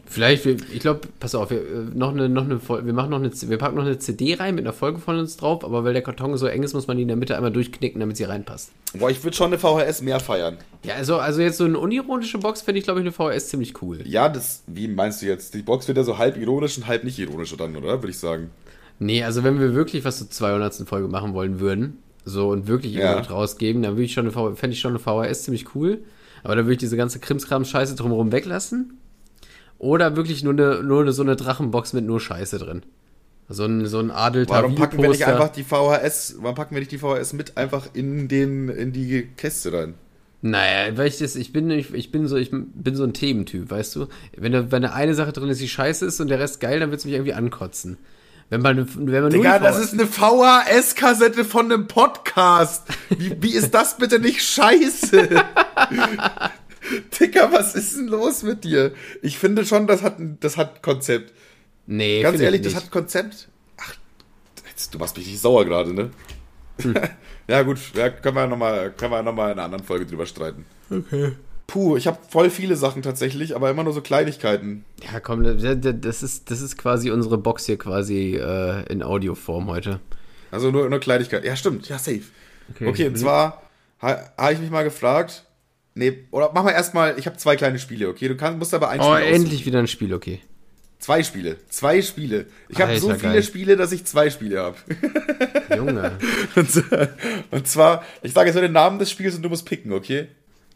Vielleicht, ich glaube, pass auf, wir, äh, noch eine, noch eine, wir machen noch eine, wir packen noch eine CD rein mit einer Folge von uns drauf, aber weil der Karton so eng ist, muss man die in der Mitte einmal durchknicken, damit sie reinpasst. Boah, ich würde schon eine VHS mehr feiern. Ja, also, also jetzt so eine unironische Box finde ich, glaube ich, eine VHS ziemlich cool. Ja, das, wie meinst du jetzt? Die Box wird ja so halb ironisch und halb nicht ironisch dann, oder? Würde ich sagen. Nee, also wenn wir wirklich was zur 200. Folge machen wollen würden, so und wirklich Ja. irgendwas rausgeben, dann würde ich schon eine V- fände ich schon eine VHS ziemlich cool. Aber dann würde ich diese ganze Krimskram-Scheiße drumherum weglassen. Oder wirklich nur eine, nur so eine Drachenbox mit nur Scheiße drin. So ein, so ein adel Warum packen wir nicht einfach die VHS, warum packen wir nicht die VHS mit einfach in den, in die Käste rein? Naja, weil ich das, ich bin, ich, ich bin so, ich bin so ein Thementyp, weißt du? Wenn da, wenn da eine Sache drin ist, die scheiße ist und der Rest geil, dann wird es mich irgendwie ankotzen. Wenn man, wenn man Digga, das ist eine VHS-Kassette von einem Podcast. Wie, wie ist das bitte nicht scheiße? Digga, was ist denn los mit dir? Ich finde schon, das hat, das hat Konzept. Nee, Ganz ehrlich, das hat Konzept. Ach, jetzt, du machst mich nicht sauer gerade, ne? Hm. ja, gut, ja, können wir nochmal noch mal in einer anderen Folge drüber streiten. Okay. Puh, ich habe voll viele Sachen tatsächlich, aber immer nur so Kleinigkeiten. Ja, komm, das ist, das ist quasi unsere Box hier quasi äh, in Audioform heute. Also nur, nur Kleinigkeiten. Ja, stimmt, ja, safe. Okay. Okay, und zwar ha, habe ich mich mal gefragt. Nee, oder mach mal erstmal, ich habe zwei kleine Spiele, okay? Du kannst, musst aber ein Oh, Spiel endlich wieder ein Spiel, okay. Zwei Spiele. Zwei Spiele. Ich habe so viele geil. Spiele, dass ich zwei Spiele habe. Junge. Und, und zwar, ich sage jetzt nur den Namen des Spiels und du musst picken, okay?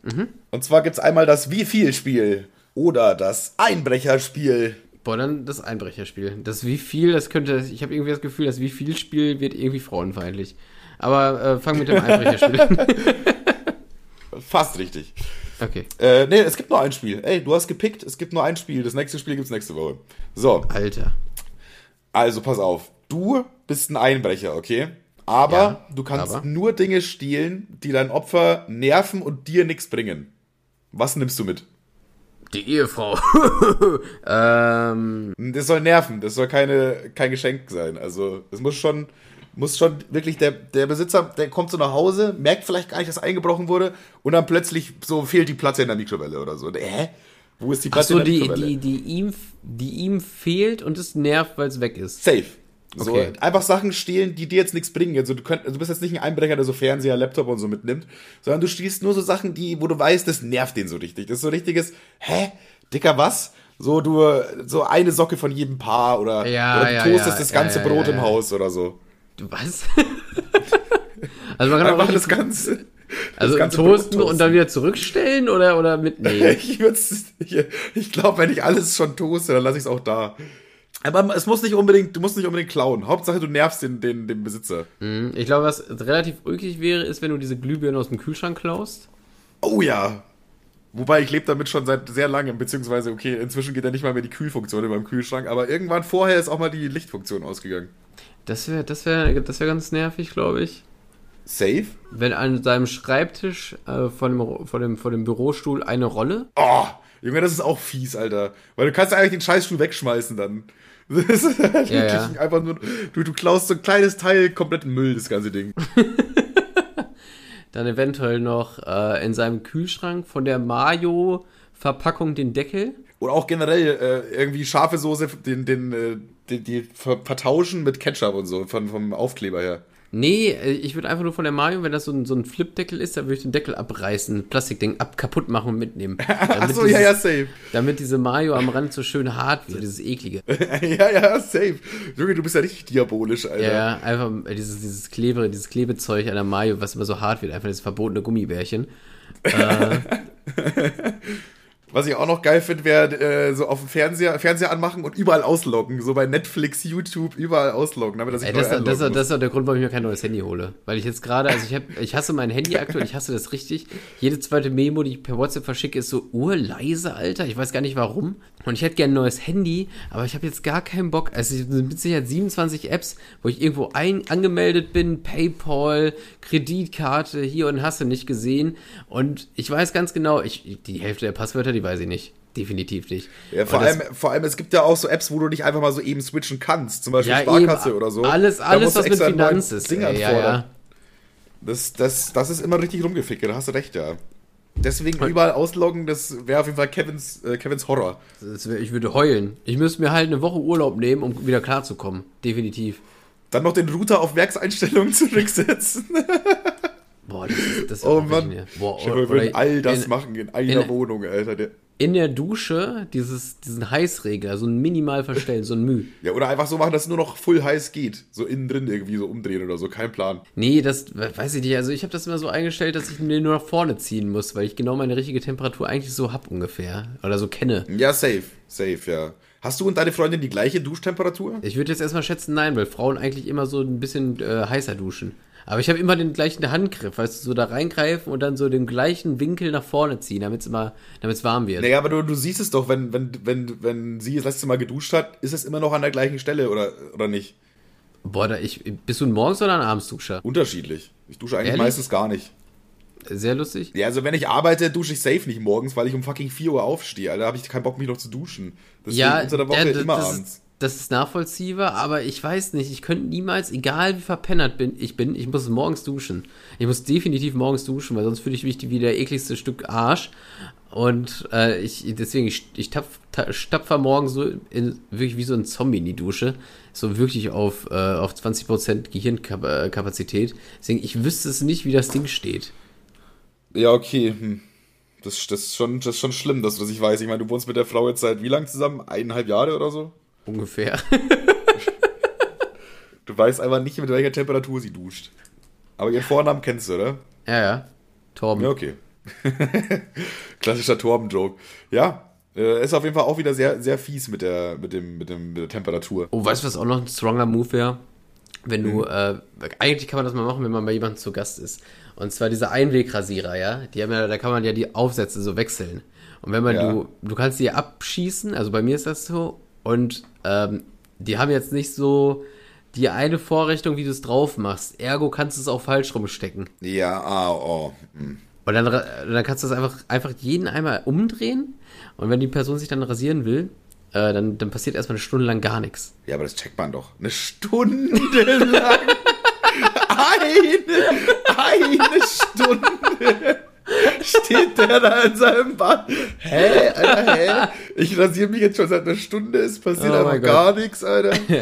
Mhm. Und zwar gibt es einmal das Wie viel Spiel oder das Einbrecherspiel. Boah, dann das Einbrecherspiel. Das wie viel, das könnte, ich habe irgendwie das Gefühl, das wie viel Spiel wird irgendwie frauenfeindlich. Aber äh, fang mit dem Einbrecherspiel an. Fast richtig. Okay. Äh, nee, es gibt nur ein Spiel. Ey, du hast gepickt, es gibt nur ein Spiel. Das nächste Spiel gibt's nächste Woche. So, Alter. also pass auf. Du bist ein Einbrecher, okay? Aber Ja, du kannst aber? nur Dinge stehlen, die dein Opfer nerven und dir nichts bringen. Was nimmst du mit? Die Ehefrau. ähm, Das soll nerven, das soll keine, kein Geschenk sein. Also, es muss schon, muss schon wirklich der, der Besitzer, der kommt so nach Hause, merkt vielleicht gar nicht, dass eingebrochen wurde und dann plötzlich so fehlt die Platte in der Mikrowelle oder so. Hä? Wo ist die ach Platte so, in der die, Mikrowelle? die, die, ihm, die ihm fehlt und es nervt, weil es weg ist. Safe. So, Okay. einfach Sachen stehlen, die dir jetzt nichts bringen. Also du, könnt, du bist jetzt nicht ein Einbrecher, der so Fernseher, Laptop und so mitnimmt, sondern du stiehlst nur so Sachen, die, wo du weißt, das nervt den so richtig. Das ist so richtiges, hä? Dicker, was? So, du, so eine Socke von jedem Paar oder, Ja, oder du ja, toastest ja, das ganze Brot im. Haus oder so. Was? also man kann auch das Ganze. also toasten Brot und dann wieder zurückstellen oder, oder mitnehmen? Ich, ich, ich glaube, wenn ich alles schon toaste, dann lasse ich es auch da. Aber es muss nicht unbedingt, du musst nicht unbedingt klauen. Hauptsache, du nervst den, den, den Besitzer. Hm, Ich glaube, was relativ ulkig wäre, ist, wenn du diese Glühbirne aus dem Kühlschrank klaust. Oh ja. Wobei ich lebe damit schon seit sehr langem, beziehungsweise, okay, inzwischen geht ja nicht mal mehr die Kühlfunktion in meinem Kühlschrank, aber irgendwann vorher ist auch mal die Lichtfunktion ausgegangen. Das wäre das wär, das wär ganz nervig, glaube ich. Safe? Wenn an deinem Schreibtisch äh, vor, dem, vor, dem, vor dem Bürostuhl eine Rolle. Oh, Junge, das ist auch fies, Alter. Weil du kannst ja eigentlich den Scheißstuhl wegschmeißen dann. Das ist halt Ja, ja. einfach nur, du, du klaust so ein kleines Teil kompletten Müll, das ganze Ding. Dann eventuell noch äh, in seinem Kühlschrank von der Mayo-Verpackung den Deckel. Oder auch generell äh, irgendwie scharfe Soße, den, den, äh, die, die ver vertauschen mit Ketchup und so, von, vom Aufkleber her. Nee, äh, ich würde einfach nur von der Mayo, wenn das so ein, so ein Flipdeckel ist, dann würde ich den Deckel abreißen, Plastikding ab, kaputt machen und mitnehmen. Achso, ja, ja, dieses- safe. Damit diese Mayo am Rand so schön hart wird, dieses eklige. ja, ja, safe. Junge, du bist ja richtig diabolisch, Alter. Ja, ja, einfach äh, dieses, dieses Klebe, dieses Klebezeug an der Mayo, was immer so hart wird, einfach das verbotene Gummibärchen. Was ich auch noch geil finde, wäre äh, so auf dem Fernseher, Fernseher anmachen und überall ausloggen. So bei Netflix, YouTube, überall ausloggen, damit er sich Ey, das, einloggen das, das ist auch der Grund, warum ich mir kein neues Handy hole. Weil ich jetzt gerade, also ich, hab, ich hasse mein Handy aktuell, ich hasse das richtig. Jede zweite Memo, die ich per WhatsApp verschicke, ist so urleise, Alter. Ich weiß gar nicht warum. Und ich hätte gerne ein neues Handy, aber ich habe jetzt gar keinen Bock. Also es sind mit Sicherheit 27 Apps, wo ich irgendwo ein, angemeldet bin, PayPal, Kreditkarte, hier und hast du nicht gesehen. Und ich weiß ganz genau, ich, die Hälfte der Passwörter, die weiß ich nicht. Definitiv nicht. Ja, vor das- allem, vor allem, es gibt ja auch so Apps, wo du nicht einfach mal so eben switchen kannst. Zum Beispiel ja, Sparkasse eben, oder so. Alles, alles was mit Finanz ist. Ding ey, ja, ja. Das, das, das ist immer richtig rumgefickt, da hast du recht, ja. Deswegen überall ausloggen, das wäre auf jeden Fall Kevins, äh, Kevins Horror. Wär, ich würde heulen. Ich müsste mir halt eine Woche Urlaub nehmen, um wieder klarzukommen. Definitiv. Dann noch den Router auf Werkseinstellungen zurücksetzen. Boah, das ist das Oh Mann. ne? Boah, Ich wir würden all das in, machen in einer in- Wohnung, Alter. Der, in der Dusche dieses, diesen Heißregler, so ein minimal verstellen, so ein Müh. ja, oder einfach so machen, dass es nur noch full heiß geht. So innen drin irgendwie so umdrehen oder so, kein Plan. Nee, das weiß ich nicht. Also ich habe das immer so eingestellt, dass ich mir nur nach vorne ziehen muss, weil ich genau meine richtige Temperatur eigentlich so hab ungefähr. Oder so kenne. Ja, safe, safe, ja. Hast du und deine Freundin die gleiche Duschtemperatur? Ich würde jetzt erstmal schätzen, nein, weil Frauen eigentlich immer so ein bisschen äh, heißer duschen. Aber ich habe immer den gleichen Handgriff, weißt du, so da reingreifen und dann so den gleichen Winkel nach vorne ziehen, damit es immer, damit es warm wird. Naja, aber du, du siehst es doch, wenn, wenn, wenn, wenn sie das letzte Mal geduscht hat, ist es immer noch an der gleichen Stelle oder, oder nicht? Boah, da ich, bist du ein Morgens- oder ein Abendsduscher? Unterschiedlich. Ich dusche eigentlich Ehrlich? meistens gar nicht. Sehr lustig. Ja, also wenn ich arbeite, dusche ich safe nicht morgens, weil ich um fucking 4 Uhr aufstehe. Alter, da habe ich keinen Bock, mich noch zu duschen. Deswegen ja, unter der Woche ja, das, immer das, abends. ist, das ist nachvollziehbar, aber ich weiß nicht, ich könnte niemals, egal wie verpennert bin, ich bin, ich muss morgens duschen. Ich muss definitiv morgens duschen, weil sonst fühle ich mich wie der ekligste Stück Arsch. Und äh, ich, deswegen, ich, ich tapf, ta- stapfer morgens so in, wirklich wie so ein Zombie in die Dusche. So wirklich auf, äh, auf 20% Gehirnkapazität. Deswegen, ich wüsste es nicht, wie das Ding steht. Ja, okay. Hm. Das, das, ist schon, das ist schon schlimm, dass du das nicht weißt. Ich meine, du wohnst mit der Frau jetzt seit wie lang zusammen? Eineinhalb Jahre oder so? Ungefähr. Du weißt einfach nicht, mit welcher Temperatur sie duscht. Aber ihren Vornamen kennst du, oder? ja, ja. Torben. Ja, okay. Klassischer Torben-Joke. Ja, äh, ist auf jeden Fall auch wieder sehr, sehr fies mit der, mit dem, mit dem, mit der Temperatur. Oh, weißt du, was auch noch ein stronger Move wäre? Wenn du, äh, eigentlich kann man das mal machen, wenn man bei jemandem zu Gast ist. Und zwar diese Einwegrasierer, ja. Die haben ja, da kann man ja die Aufsätze so wechseln. Und wenn man Ja. du, du kannst die abschießen, also bei mir ist das so, und ähm, die haben jetzt nicht so die eine Vorrichtung, wie du es drauf machst. Ergo kannst du es auch falsch rumstecken. Ja, ah, oh. hm. Und dann, dann kannst du das einfach, einfach jeden einmal umdrehen. Und wenn die Person sich dann rasieren will, äh, dann, dann passiert erstmal eine Stunde lang gar nichts. Ja, aber das checkt man doch. Eine Stunde lang. eine, eine Stunde. Steht der da in seinem Bad? Hä, Alter, hä? Ich rasiere mich jetzt schon seit einer Stunde, es passiert Oh einfach mein gar nichts, Alter.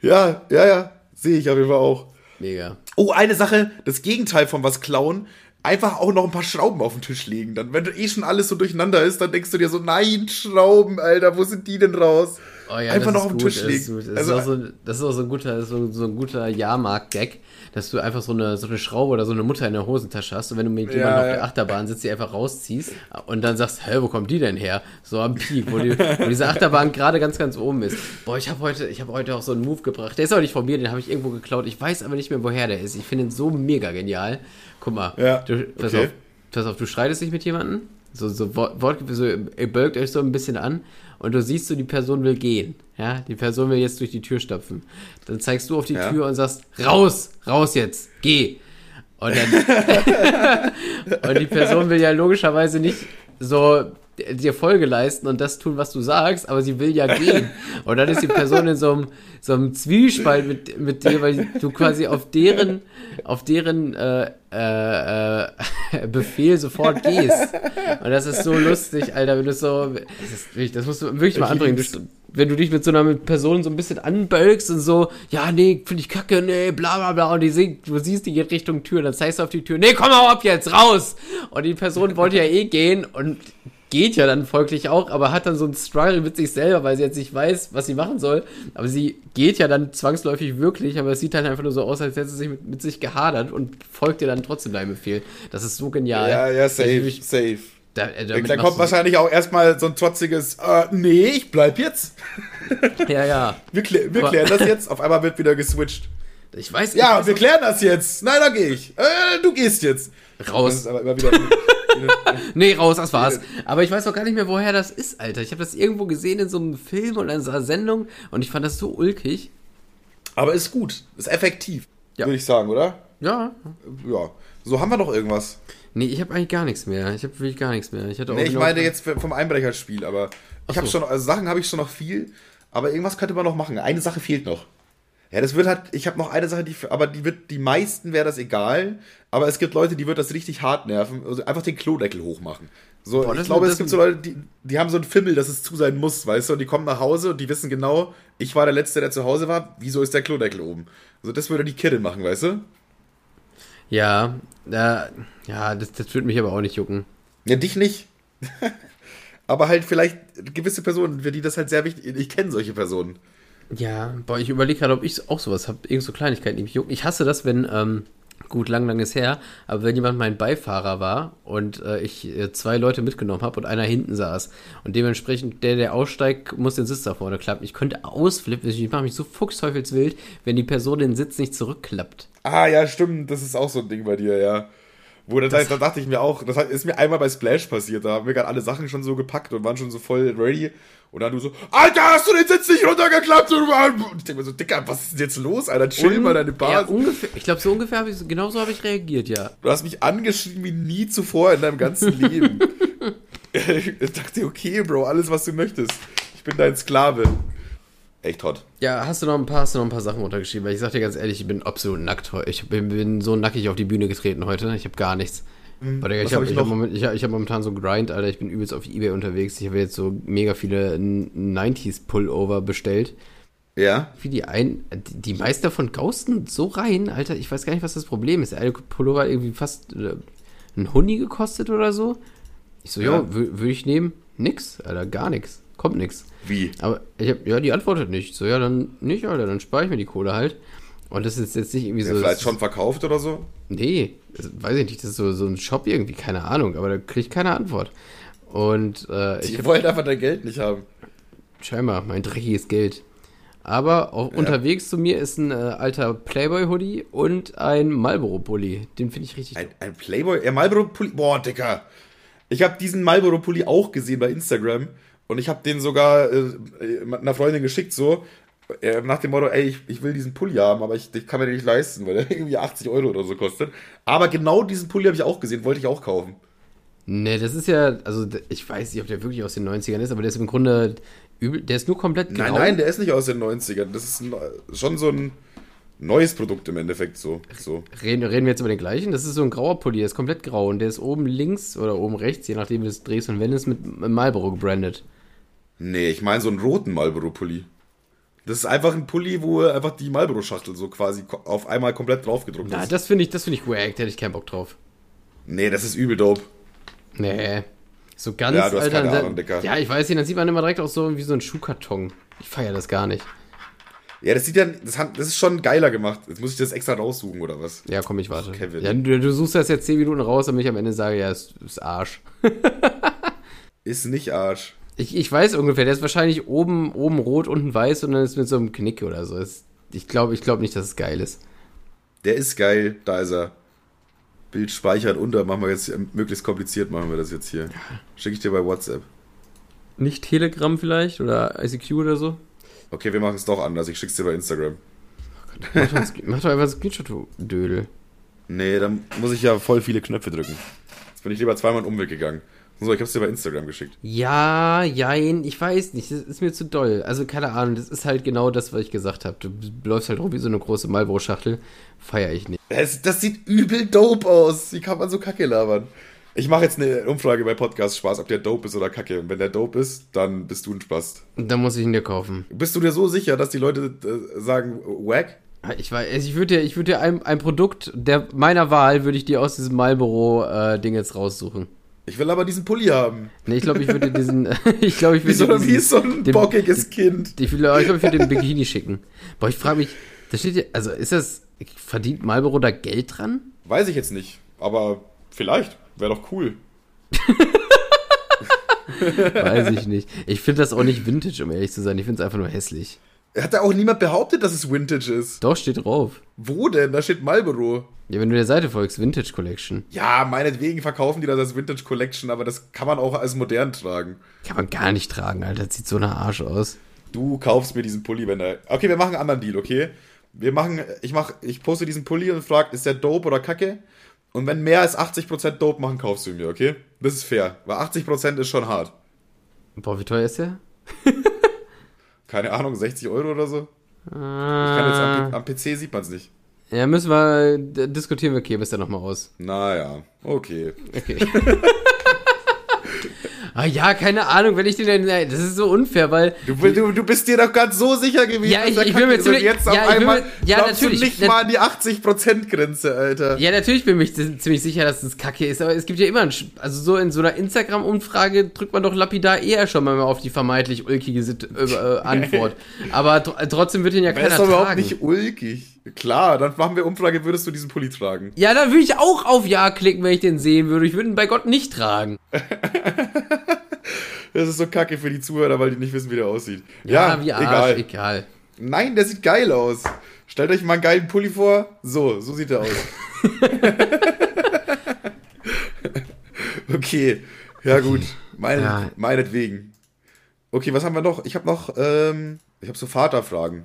ja, ja, ja. Sehe ich auf jeden Fall auch. Mega. Oh, eine Sache, das Gegenteil von was klauen, einfach auch noch ein paar Schrauben auf den Tisch legen. Dann, wenn eh schon alles so durcheinander ist, dann denkst du dir so, nein, Schrauben, Alter, wo sind die denn raus? Oh ja, einfach noch auf gut, Tisch das gut. Das, Also, ist auch so, das ist auch so ein guter, so, so ein guter Jahrmarkt-Gag, dass du einfach so eine, so eine Schraube oder so eine Mutter in der Hosentasche hast und wenn du mit jemandem auf ja. der Achterbahn sitzt, die einfach rausziehst und dann sagst, hä, wo kommt die denn her? So am Peak, wo, die, wo diese Achterbahn gerade ganz, ganz oben ist. Boah, ich habe heute, ich habe heute auch so einen Move gebracht. Der ist auch nicht von mir, den habe ich irgendwo geklaut. Ich weiß aber nicht mehr, woher der ist. Ich finde ihn so mega genial. Guck mal, Ja, du, pass okay. auf, pass auf, du streitest dich mit jemandem, so, so, Wort- so, ihr bölkt euch so ein bisschen an und du siehst so, die Person will gehen. Ja, die Person will jetzt durch die Tür stapfen. Dann zeigst du auf die Ja. Tür und sagst, raus, raus jetzt, geh. Und dann, und die Person will ja logischerweise nicht so dir Folge leisten und das tun, was du sagst, aber sie will ja gehen. Und dann ist die Person in so einem, so einem Zwiespalt mit, mit dir, weil du quasi auf deren, auf deren äh, äh, äh, Befehl sofort gehst. Und das ist so lustig, Alter, wenn du so, das, ist wirklich, das musst du wirklich mal anbringen. Du, wenn du dich mit so einer Person so ein bisschen anbölkst und so, ja, nee, finde ich kacke, nee, bla bla bla, und die singt, du siehst, die geht Richtung Tür, dann zeigst du auf die Tür, nee, komm mal ab jetzt, raus! Und die Person wollte ja eh gehen und geht ja dann folglich auch, aber hat dann so einen Struggle mit sich selber, weil sie jetzt nicht weiß, was sie machen soll. Aber sie geht ja dann zwangsläufig wirklich, aber es sieht dann einfach nur so aus, als hätte sie sich mit, mit sich gehadert und folgt dir dann trotzdem deinem Befehl. Das ist so genial. Ja, ja, safe, Ich- safe. Da, äh, Da kommt wahrscheinlich auch erstmal so ein trotziges, äh, nee, ich bleib jetzt. Ja, ja. Wir, klä wir klären das jetzt. Auf einmal wird wieder geswitcht. Ich weiß Ja, ich wir klären das jetzt. Nein, da gehe ich. Äh, du gehst jetzt. Das raus. ist aber immer wieder. Nee, raus, das war's. Aber ich weiß auch gar nicht mehr, woher das ist, Alter. Ich habe das irgendwo gesehen in so einem Film oder in so einer Sendung und ich fand das so ulkig. aber ist gut. Ist effektiv. Ja. Würde ich sagen, oder? Ja. Ja. So haben wir noch irgendwas. Nee, ich habe eigentlich gar nichts mehr. Ich habe wirklich gar nichts mehr. Ich hatte auch Nee, ich meine jetzt vom Einbrecherspiel, aber ich Ach habe so. schon, also Sachen habe ich schon noch viel, aber irgendwas könnte man noch machen. Eine Sache fehlt noch. Ja, das wird halt, ich habe noch eine Sache, die, aber die wird, die meisten wäre das egal, aber es gibt Leute, die wird das richtig hart nerven, also einfach den Klodeckel hochmachen. So, Boah, ich glaube, es gibt so Leute, die, die haben so einen Fimmel, dass es zu sein muss, weißt du, und die kommen nach Hause und die wissen genau, ich war der Letzte, der zu Hause war, wieso ist der Klodeckel oben? Also das würde die Kirin machen, weißt du? Ja, äh, ja, das, das würde mich aber auch nicht jucken. Ja, dich nicht. aber halt vielleicht gewisse Personen, für die das halt sehr wichtig Ich kenne solche Personen. Ja, boah, ich überlege gerade, ob ich auch sowas habe. Irgend so Kleinigkeiten, die mich jucken. Ich hasse das, wenn, ähm, gut, lang, lang ist her, aber wenn jemand mein Beifahrer war und äh, ich äh, zwei Leute mitgenommen habe und einer hinten saß und dementsprechend der, der aussteigt, muss den Sitz da vorne klappen. Ich könnte ausflippen, ich mache mich so fuchsteufelswild, wenn die Person den Sitz nicht zurückklappt. Ah, ja, stimmt, das ist auch so ein Ding bei dir, ja. Wo da, da dachte ich mir auch, das hat- ist mir einmal bei Splash passiert, da haben wir gerade alle Sachen schon so gepackt und waren schon so voll ready. Und dann du so, Alter, hast du den Sitz nicht runtergeklappt? Und ich denke mir so, Dicker, was ist denn jetzt los, Alter? Chill mal deine Ja, Bar. ungefähr, ich glaube, so ungefähr habe ich, genau so habe ich reagiert, ja. Du hast mich angeschrieben wie nie zuvor in deinem ganzen Leben. ich dachte, okay, Bro, alles, was du möchtest. Ich bin dein Sklave. Echt hot. Ja, hast du noch ein paar, hast du noch ein paar Sachen runtergeschrieben? Weil ich sag dir ganz ehrlich, ich bin absolut nackt heute. Ich bin, bin so nackig auf die Bühne getreten heute. Ich habe gar nichts. Warte, ich habe hab ich hab moment, ich hab, ich hab momentan so Grind, Alter. Ich bin übelst auf Ebay unterwegs. Ich habe jetzt so mega viele N- 90s Pullover bestellt. Ja? Wie die ein, die, meisten davon gausten so rein, Alter. Ich weiß gar nicht, was das Problem ist. Der eine Pullover hat irgendwie fast äh, ein Huni gekostet oder so. Ich so, Ja. ja, würde ich nehmen? Nix, Alter, gar nix. Kommt nix. Wie? Aber ich hab, ja, die antwortet nicht. So, ja, dann nicht, Alter, dann spare ich mir die Kohle halt. Und das ist jetzt nicht irgendwie Ja, so. vielleicht schon verkauft oder so? Nee, das, weiß ich nicht, das ist so, so ein Shop irgendwie, keine Ahnung, aber da kriegt keiner Antwort. Und äh, ich Die wollen einfach dein Geld nicht haben. scheinbar mein dreckiges Geld. Aber auch unterwegs zu mir ist ein äh, alter Playboy-Hoodie und ein Marlboro-Pulli. Den finde ich richtig. Ein, ein Playboy, ja, Marlboro-Pulli. Boah, Dicker. Ich habe diesen Marlboro-Pulli auch gesehen bei Instagram und ich habe den sogar äh, äh, einer Freundin geschickt, so äh, nach dem Motto, ey, ich, ich will diesen Pulli haben, aber ich, ich kann mir den nicht leisten, weil der irgendwie 80 Euro oder so kostet. Aber genau diesen Pulli habe ich auch gesehen, wollte ich auch kaufen. Nee, das ist ja, also ich weiß nicht, ob der wirklich aus den 90ern ist, aber der ist im Grunde übel, der ist nur komplett grau. Nein, nein, der ist nicht aus den 90ern. Das ist ein, schon so ein neues Produkt im Endeffekt so. so. Reden, reden wir jetzt über den gleichen? Das ist so ein grauer Pulli, der ist komplett grau und der ist oben links oder oben rechts, je nachdem wie du es drehst und wendest, mit Marlboro gebrandet. Nee, ich meine so einen roten Marlboro-Pulli. Das ist einfach ein Pulli, wo einfach die Marlboro-Schachtel so quasi auf einmal komplett draufgedruckt Na, ist. das finde ich, das finde ich wack, da hätte ich keinen Bock drauf. Nee, das ist übel dope. Nee. So ganz, Ja, du hast keine da- Ahnung, Dicker. Ja, ich weiß nicht, dann sieht man immer direkt auch so wie so ein Schuhkarton. Ich feiere das gar nicht. Ja, das sieht ja, das, hat, das ist schon geiler gemacht. Jetzt muss ich das extra raussuchen oder was? Ja, komm, ich warte. Kevin. Ja, du, du suchst das jetzt 10 Minuten raus, damit ich am Ende sage, ja, ist, ist Arsch. Ist nicht Arsch. Ich, ich weiß ungefähr, der ist wahrscheinlich oben, oben rot, unten weiß und dann ist mit so einem Knick oder so. Ist, ich glaube ich glaub nicht, dass es geil ist. Der ist geil, da ist er. Bild speichern unter, machen wir jetzt möglichst kompliziert, machen wir das jetzt hier. Schicke ich dir bei WhatsApp. Nicht Telegram vielleicht oder ICQ oder so? Okay, wir machen es doch anders. Ich schick's dir bei Instagram. Mach doch, ein Screen- mach doch einfach ein Screenshot, du Dödel. Nee, dann muss ich ja voll viele Knöpfe drücken. Jetzt bin ich lieber zweimal einen Umweg gegangen. So, ich hab's dir bei Instagram geschickt. Ja, jein, ich weiß nicht, das ist mir zu doll. Also keine Ahnung, das ist halt genau das, was ich gesagt habe. Du läufst halt rum wie so eine große Marlboro-Schachtel. Feier ich nicht. Das, das sieht übel dope aus. Wie kann man so kacke labern? Ich mache jetzt eine Umfrage bei Podcast Spaß, ob der dope ist oder kacke. Und wenn der dope ist, dann bist du ein Spaß. Da muss ich ihn dir kaufen. Bist du dir so sicher, dass die Leute äh, sagen, wack? Ich weiß, also ich würde dir, ich würde dir ein, ein Produkt der meiner Wahl würde ich dir aus diesem Marlboro-Ding jetzt raussuchen. Ich will aber diesen Pulli haben. Nee, ich glaube, ich würde dir diesen, ich glaube, ich Wie würde so, dir wie so ein den- bockiges Kind. ich glaube, ich, glaub, ich würde den Bikini schicken. Boah, ich frage mich, da steht ja, also ist das, verdient Marlboro da Geld dran? Weiß ich jetzt nicht. Aber vielleicht. Wäre doch cool. Weiß ich nicht. Ich finde das auch nicht vintage, um ehrlich zu sein. Ich finde es einfach nur hässlich. Hat da auch niemand behauptet, dass es Vintage ist? Doch, steht drauf. Wo denn? Da steht Marlboro. Ja, wenn du der Seite folgst, Vintage Collection. Ja, meinetwegen verkaufen die das als Vintage Collection, aber das kann man auch als modern tragen. Kann man gar nicht tragen, Alter. Das sieht so nach Arsch aus. Du kaufst mir diesen Pulli, wenn der. Okay, wir machen einen anderen Deal, okay? Wir machen, ich mach, ich poste diesen Pulli und frag, ist der dope oder kacke? Und wenn mehr als 80% dope machen, kaufst du ihn mir, okay? Das ist fair, weil 80% ist schon hart. Boah, wie teuer ist der? Keine Ahnung, 60 Euro oder so? Ich kann jetzt am, am PC sieht man es nicht. Ja, müssen wir, d- diskutieren wir Kirmes dann nochmal aus. Naja, okay. Okay. ah ja, keine Ahnung, wenn ich den denn, das ist so unfair, weil Du, du, du bist dir doch ganz so sicher gewesen. Ja, ich- ich bin mir ziemlich- jetzt auf ja, bin einmal mir- ja, natürlich. du nicht Das- mal an die 80%-Grenze, Alter. Ja, natürlich bin ich ziemlich sicher, dass das Kacke ist, aber es gibt ja immer, ein, Sch- also so in so einer Instagram-Umfrage drückt man doch lapidar eher schon mal auf die vermeintlich ulkige Sit äh, äh, Antwort. aber tr trotzdem wird den ja Das ist keiner doch überhaupt tragen. nicht ulkig. Klar, dann machen wir Umfrage, würdest du diesen Pulli tragen? Ja, dann würde ich auch auf Ja klicken, wenn ich den sehen würde. Ich würde ihn bei Gott nicht tragen. Das ist so kacke für die Zuhörer, weil die nicht wissen, wie der aussieht. Ja, Ja, wie Arsch, egal. egal. Nein, der sieht geil aus. Stellt euch mal einen geilen Pulli vor. So, so sieht er aus. okay, ja gut. Meine, Ja. Meinetwegen. Okay, was haben wir noch? Ich habe noch, ähm, ich habe so Vaterfragen.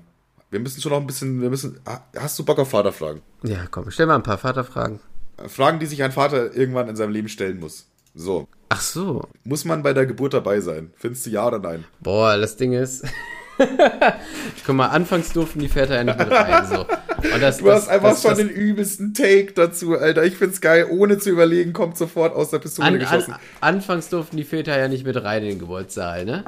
Wir müssen schon noch ein bisschen, wir müssen, hast du Bock auf Vaterfragen? Ja, komm, stell mal ein paar Vaterfragen. Fragen, die sich ein Vater irgendwann in seinem Leben stellen muss. So. Ach so. Muss man bei der Geburt dabei sein? Findest du ja oder nein? Boah, das Ding ist. Guck mal, anfangs durften die Väter ja nicht mit rein. So. Das, Du hast einfach das, schon das, den übelsten Take dazu, Alter. Ich find's geil. Ohne zu überlegen, kommt sofort aus der Pistole an, an, geschossen. Anfangs durften die Väter ja nicht mit rein in den Geburtssaal, ne?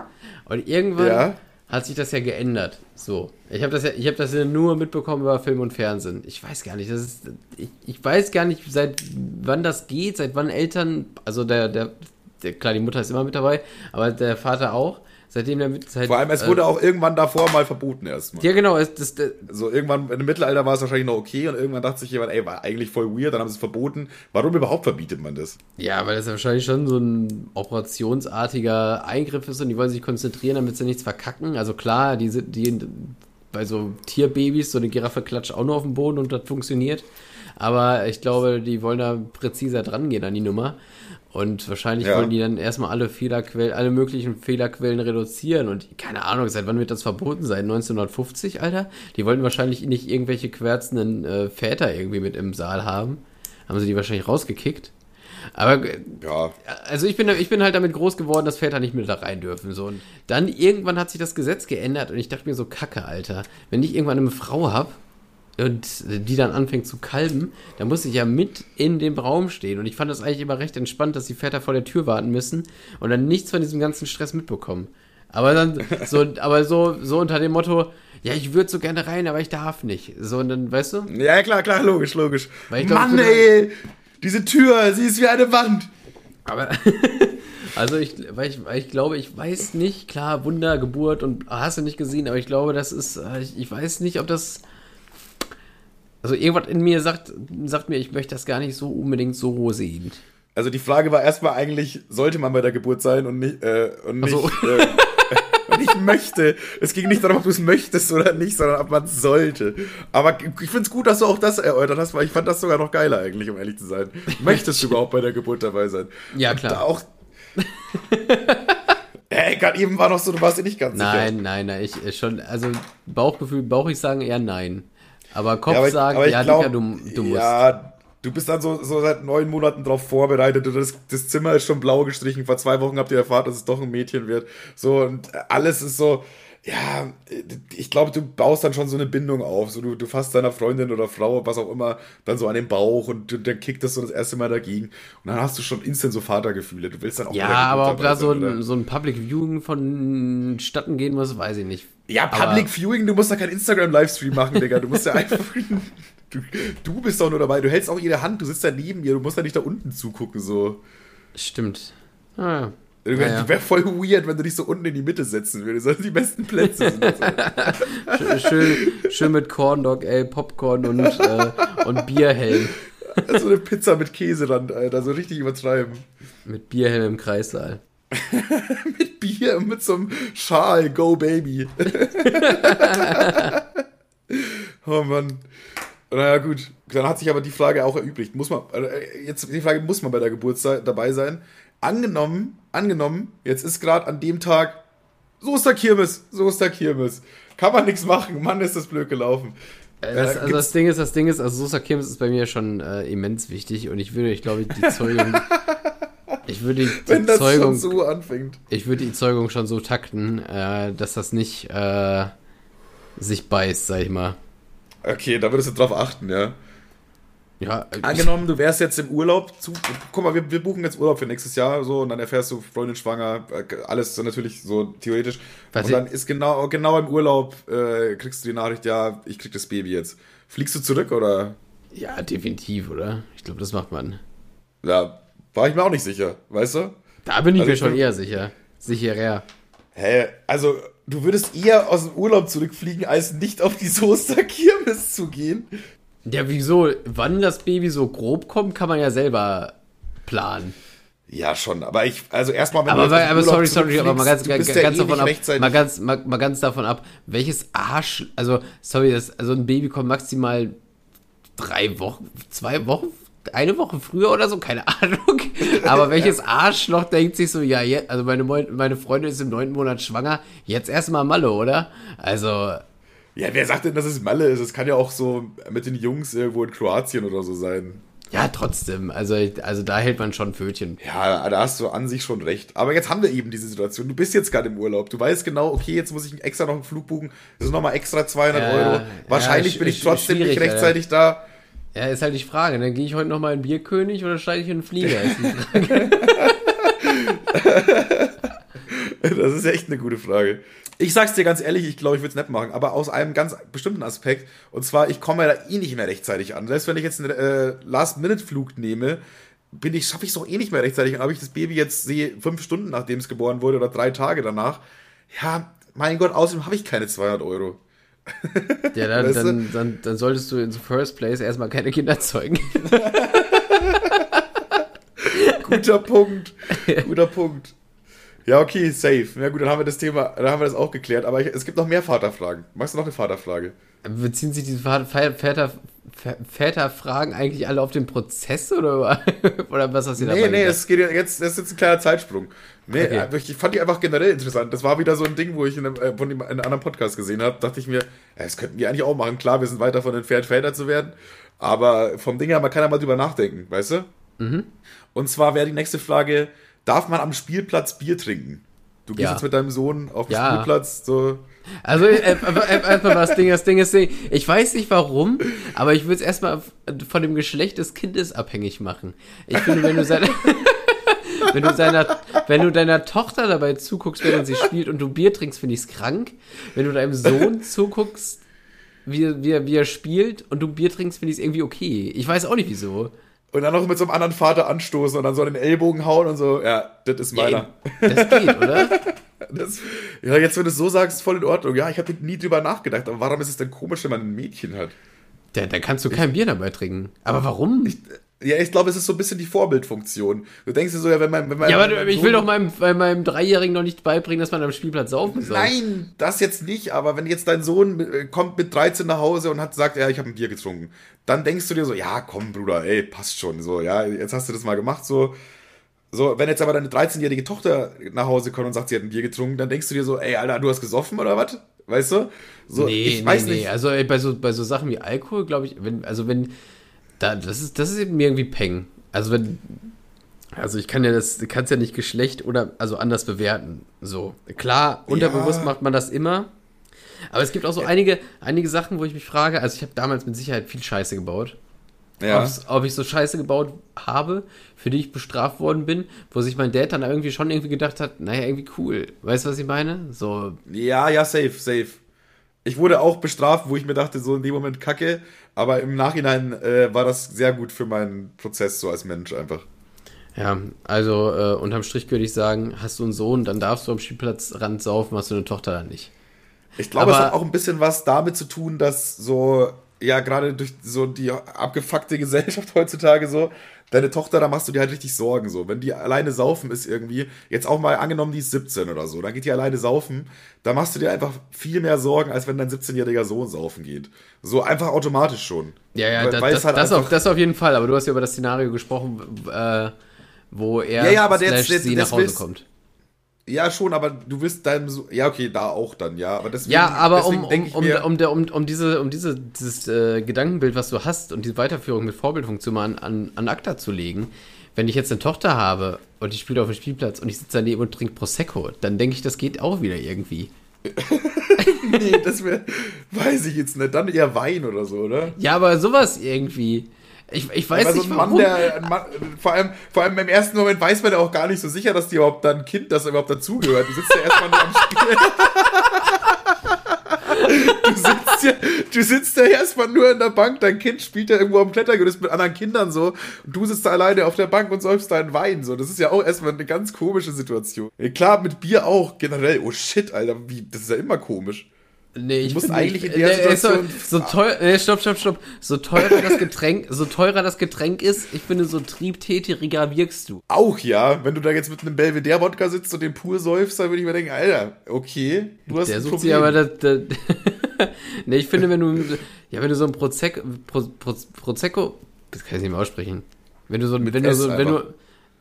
Und irgendwann Ja. hat sich das ja geändert. So. Ich habe das ja, ich habe das ja nur mitbekommen über Film und Fernsehen. Ich weiß gar nicht, das ist, ich, ich weiß gar nicht, seit wann das geht, seit wann Eltern, also der, der, der klar, die Mutter ist immer mit dabei, aber der Vater auch. Seitdem der mit, seit, Vor allem, es äh, wurde auch irgendwann davor mal verboten erstmal. Ja, genau, es, das, das, So irgendwann im Mittelalter war es wahrscheinlich noch okay und irgendwann dachte sich jemand, ey, war eigentlich voll weird, dann haben sie es verboten. Warum überhaupt verbietet man das? Ja, weil das ja wahrscheinlich schon so ein operationsartiger Eingriff ist und die wollen sich konzentrieren, damit sie nichts verkacken. Also klar, die sind, die, bei so Tierbabys, so eine Giraffe klatscht auch nur auf den Boden und das funktioniert. Aber ich glaube, die wollen da präziser dran gehen an die Nummer. Und wahrscheinlich Ja. wollen die dann erstmal alle Fehlerquellen, alle möglichen Fehlerquellen reduzieren. Und keine Ahnung, seit wann wird das verboten? Seit 1950, Alter? Die wollten wahrscheinlich nicht irgendwelche querzenden äh, Väter irgendwie mit im Saal haben. Haben sie die wahrscheinlich rausgekickt. Aber Ja, also ich bin, ich bin halt damit groß geworden, dass Väter nicht mehr da rein dürfen. So. Und dann irgendwann hat sich das Gesetz geändert und ich dachte mir so, Kacke, Alter. Wenn ich irgendwann eine Frau hab und die dann anfängt zu kalben, dann muss ich ja mit in dem Raum stehen. Und ich fand das eigentlich immer recht entspannt, dass die Väter vor der Tür warten müssen und dann nichts von diesem ganzen Stress mitbekommen. Aber dann, so, aber so, so unter dem Motto, ja, ich würde so gerne rein, aber ich darf nicht. So, und dann, weißt du? ja klar, klar, logisch, logisch. Weil ich glaub, Mann, ich ey, diese Tür, sie ist wie eine Wand. Aber, also ich, weil ich, weil ich glaube, ich weiß nicht, klar, Wunder, Geburt und hast du nicht gesehen, aber ich glaube, das ist, äh, ich, ich weiß nicht, ob das, also irgendwas in mir sagt, sagt mir, ich möchte das gar nicht so unbedingt so sehen. Also die Frage war erstmal eigentlich, sollte man bei der Geburt sein und nicht, äh, und nicht, äh, und nicht möchte. Es ging nicht darum, ob du es möchtest oder nicht, sondern ob man es sollte. Aber ich finde es gut, dass du auch das erörtert hast, weil ich fand das sogar noch geiler eigentlich, um ehrlich zu sein. Möchtest du überhaupt bei der Geburt dabei sein? Ja, Und klar. da auch. Ey, gerade eben war noch so, du warst dir nicht ganz sicher. Nein, nein, nein, ich äh, schon, also Bauchgefühl, Bauch ich sagen eher nein. Aber Kopf Ja, aber ich- sagen, aber ja, glaub, Digga, du, du musst. Ja, du bist dann so, so seit neun Monaten drauf vorbereitet. und Das, das Zimmer ist schon blau gestrichen. Vor zwei Wochen habt ihr erfahren, dass es doch ein Mädchen wird. So, und alles ist so. Ja, ich glaube, du baust dann schon so eine Bindung auf. So, du, du fasst deiner Freundin oder Frau, was auch immer, dann so an den Bauch und du, dann kickt das so das erste Mal dagegen. Und dann hast du schon instant so Vatergefühle. Du willst dann auch Ja, aber ob da so oder? ein, so ein Public Viewing vonstatten gehen muss, weiß ich nicht. Ja, Aber- Public Viewing, du musst da keinen Instagram-Livestream machen, Digga. Du musst ja einfach. Du, du bist doch nur dabei. Du hältst auch ihre Hand, du sitzt da neben ihr, du musst ja nicht da unten zugucken, so. Stimmt. Ah, Wäre ja. wär voll weird, wenn du dich so unten in die Mitte setzen würdest. Das die besten Plätze sind. So. Sch- schön, schön mit Corndog, ey, Popcorn und, äh, und Bierhelm. so eine Pizza mit Käserand, Alter. So richtig übertreiben. Mit Bierhelm im Kreissaal. Mit Bier und mit so einem Schal. Go, Baby. oh Mann. Naja, gut. Dann hat sich aber die Frage auch erübrigt. Muss man, äh, jetzt die Frage, muss man bei der Geburt dabei sein? Angenommen, angenommen, jetzt ist gerade an dem Tag, so ist der Kirmes, so ist der Kirmes. Kann man nichts machen, Mann, ist das blöd gelaufen. Äh, Das, also das Ding ist, das Ding ist, also Sosa Kirmes ist bei mir schon äh, immens wichtig und ich würde, ich glaube, die Zeugung, ich würde die, wenn die das Zeugung, schon so anfängt. ich würde die Zeugung schon so takten, äh, dass das nicht, äh, sich beißt, sag ich mal. Okay, da würdest du drauf achten, ja. Ja, Angenommen, du wärst jetzt im Urlaub, zu, guck mal, wir, wir buchen jetzt Urlaub für nächstes Jahr so und dann erfährst du Freundin schwanger, äh, alles so natürlich so theoretisch. Was und dann ist genau, genau im Urlaub, äh, kriegst du die Nachricht, ja, ich krieg das Baby jetzt. Fliegst du zurück oder? ja, definitiv, oder? Ich glaube, das macht man. Ja, war ich mir auch nicht sicher, weißt du? Da bin ich Also mir schon eher sicher. Sicherer. Hä? Also, du würdest eher aus dem Urlaub zurückfliegen, als nicht auf die Soester Kirmes zu gehen? Ja, wieso? Wann das Baby so grob kommt, kann man ja selber planen. Ja, schon, aber ich, also erstmal, wenn Aber, du aber, dem sorry, sorry, aber mal ganz, ganz, ja ganz eh davon ab, mal ganz, mal, mal ganz davon ab, welches Arsch, also, sorry, das, also ein Baby kommt maximal drei Wochen, zwei Wochen, eine Woche früher oder so, keine Ahnung. Aber welches Arschloch denkt sich so, ja, jetzt, also meine, meine Freundin ist im neunten Monat schwanger, jetzt erstmal Malle, oder? Also, Ja, wer sagt denn, dass es Malle ist? Es kann ja auch so mit den Jungs irgendwo in Kroatien oder so sein. ja, trotzdem, also, also da hält man schon Pfötchen. Ja, da hast du an sich schon recht. Aber jetzt haben wir eben diese Situation. Du bist jetzt gerade im Urlaub. Du weißt genau, okay, jetzt muss ich extra noch einen Flug buchen. Das sind nochmal extra 200 Ja, Euro. ja, Wahrscheinlich sch- bin ich trotzdem nicht rechtzeitig da. Ja, ist halt die Frage, dann gehe ich heute nochmal in Bierkönig oder steige ich in den Flieger? Ist die Frage. Das ist echt eine gute Frage. Ich sag's dir ganz ehrlich, ich glaube, ich würde es nicht machen, aber aus einem ganz bestimmten Aspekt. Und zwar, ich komme ja da eh nicht mehr rechtzeitig an. Selbst wenn ich jetzt einen äh, Last-Minute-Flug nehme, bin ich, schaffe ich es auch eh nicht mehr rechtzeitig. Und ob ich das Baby jetzt sehe, fünf Stunden nachdem es geboren wurde oder drei Tage danach, ja, mein Gott, außerdem habe ich keine 200 Euro. Ja, dann, Weißt du? dann, dann, dann solltest du in the first place erstmal keine Kinder zeugen. Guter Punkt. Guter Punkt. Ja, okay, safe. Ja gut, dann haben wir das Thema, dann haben wir das auch geklärt. Aber ich, es gibt noch mehr Vaterfragen. Magst du noch eine Vaterfrage? Beziehen sich diese Väter, Väter, Väterfragen eigentlich alle auf den Prozess oder, oder was hast du Nee, dabei nee, gedacht? es geht jetzt, das ist jetzt ein kleiner Zeitsprung. Nee, Okay. äh, ich fand die einfach generell interessant. Das war wieder so ein Ding, wo ich in einem, äh, von einem anderen Podcast gesehen habe. Dachte ich mir, das könnten wir eigentlich auch machen. Klar, wir sind weit davon entfernt, Väter zu werden. Aber vom Ding her, man kann ja mal drüber nachdenken, weißt du? Mhm. Und zwar wäre die nächste Frage, darf man am Spielplatz Bier trinken? Du gehst Ja. jetzt mit deinem Sohn auf den Ja. Spielplatz, so. Also, äh, äh, äh, erstmal was Ding, das Ding ist, Ding. ich weiß nicht warum, aber ich würde es erstmal von dem Geschlecht des Kindes abhängig machen. Ich finde, wenn du seine, wenn du seiner, wenn du deiner Tochter dabei zuguckst, während sie spielt und du Bier trinkst, finde ich es krank. Wenn du deinem Sohn zuguckst, wie, wie, wie er spielt und du Bier trinkst, finde ich es irgendwie okay. Ich weiß auch nicht wieso. Und dann noch mit so einem anderen Vater anstoßen und dann so an den Ellbogen hauen und so, ja, das ist meiner. Das geht, oder? Das, ja, jetzt, wenn du es so sagst, voll in Ordnung. Ja, ich habe nie drüber nachgedacht. Aber warum ist es denn komisch, wenn man ein Mädchen hat? Da, da kannst du kein Bier dabei trinken. Aber warum? Ja, ich glaube, es ist so ein bisschen die Vorbildfunktion. Du denkst dir so, ja, wenn man. Wenn man ja, aber mein ich will doch meinem, bei meinem Dreijährigen noch nicht beibringen, dass man am Spielplatz saufen soll. Nein, das jetzt nicht, aber wenn jetzt dein Sohn äh, kommt mit 13 nach Hause und hat sagt, ja, ich habe ein Bier getrunken, dann denkst du dir so, ja, komm, Bruder, ey, passt schon, so, ja, jetzt hast du das mal gemacht, so. So, wenn jetzt aber deine 13-jährige Tochter nach Hause kommt und sagt, sie hat ein Bier getrunken, dann denkst du dir so, ey, Alter, du hast gesoffen oder was? Weißt du? So, nee, ich weiß nee, nicht. nee. Also ey, bei so, bei so Sachen wie Alkohol, glaube ich, wenn, also wenn, da, das ist, das ist mir irgendwie Peng. Also wenn, also ich kann ja das, kannst ja nicht Geschlecht oder, also anders bewerten. So. Klar, unterbewusst macht man das immer. Aber es gibt auch so einige, einige Sachen, wo ich mich frage, also ich habe damals mit Sicherheit viel Scheiße gebaut. Ja. Ob ich so Scheiße gebaut habe, für die ich bestraft worden bin, wo sich mein Dad dann irgendwie schon irgendwie gedacht hat, naja, irgendwie cool. Weißt du, was ich meine? So, Ja, ja, safe, safe. Ich wurde auch bestraft, wo ich mir dachte, so in dem Moment kacke, aber im Nachhinein äh, war das sehr gut für meinen Prozess so als Mensch einfach. Ja, also äh, unterm Strich würde ich sagen, hast du einen Sohn, dann darfst du am Spielplatzrand saufen, hast du eine Tochter dann nicht. Ich glaube, es hat auch ein bisschen was damit zu tun, dass so, ja, gerade durch so die abgefuckte Gesellschaft heutzutage so, deine Tochter, da machst du dir halt richtig Sorgen so. Wenn die alleine saufen ist irgendwie, jetzt auch mal angenommen, die ist 17 oder so, dann geht die alleine saufen, da machst du dir einfach viel mehr Sorgen, als wenn dein 17-jähriger Sohn saufen geht. So einfach automatisch schon. Ja, ja, Weil- das, weil das, halt das, auf, das auf jeden Fall, aber du hast ja über das Szenario gesprochen, äh, wo er Ja, ja, aber slash jetzt- jetzt- sie nach Hause kommt. Ja, schon, aber du wirst deinem so ja, okay, da auch dann, ja, aber deswegen, Ja, aber um, deswegen um, ich um, mir, um, der- um, um diese, um diese, dieses äh, Gedankenbild, was du hast und die Weiterführung mit Vorbildfunktion mal an, an, an ACTA zu legen, wenn ich jetzt eine Tochter habe und die spielt auf dem Spielplatz und ich sitze daneben und trinke Prosecco, dann denke ich, das geht auch wieder irgendwie. nee, das wäre, weiß ich jetzt nicht. Dann eher Wein oder so, oder? Ja, aber sowas irgendwie. Ich, ich weiß so nicht ein warum. Mann, der, Mann, vor, allem, vor allem im ersten Moment weiß man ja auch gar nicht so sicher, dass die überhaupt dann ein Kind, das überhaupt dazugehört. Du sitzt ja erstmal nur am Spiel. Du sitzt, ja, du sitzt ja erstmal nur in der Bank, dein Kind spielt ja irgendwo am Klettergerüst mit anderen Kindern so und du sitzt da alleine auf der Bank und säufst deinen Wein so. Das ist ja auch erstmal eine ganz komische Situation. Klar, mit Bier auch generell. Oh shit, Alter, wie, das ist ja immer komisch. Nee, ich musst bin eigentlich in der nee, so, Situation- so teuer, nee, stopp, stopp, stopp. So teurer das Getränk, so teurer das Getränk ist, ich finde, so triebtätiger wirkst du. Auch ja, wenn du da jetzt mit einem Belvedere-Wodka sitzt und den pur säufst, dann würde ich mir denken, Alter, okay, du hast Der ein sucht Problem. sich aber das, das Nee, ich finde, wenn du ja, wenn du so ein Prosecco Pro, Pro, Prosecco, das kann ich nicht mehr aussprechen. Wenn du so ein wenn du so wenn du einfach.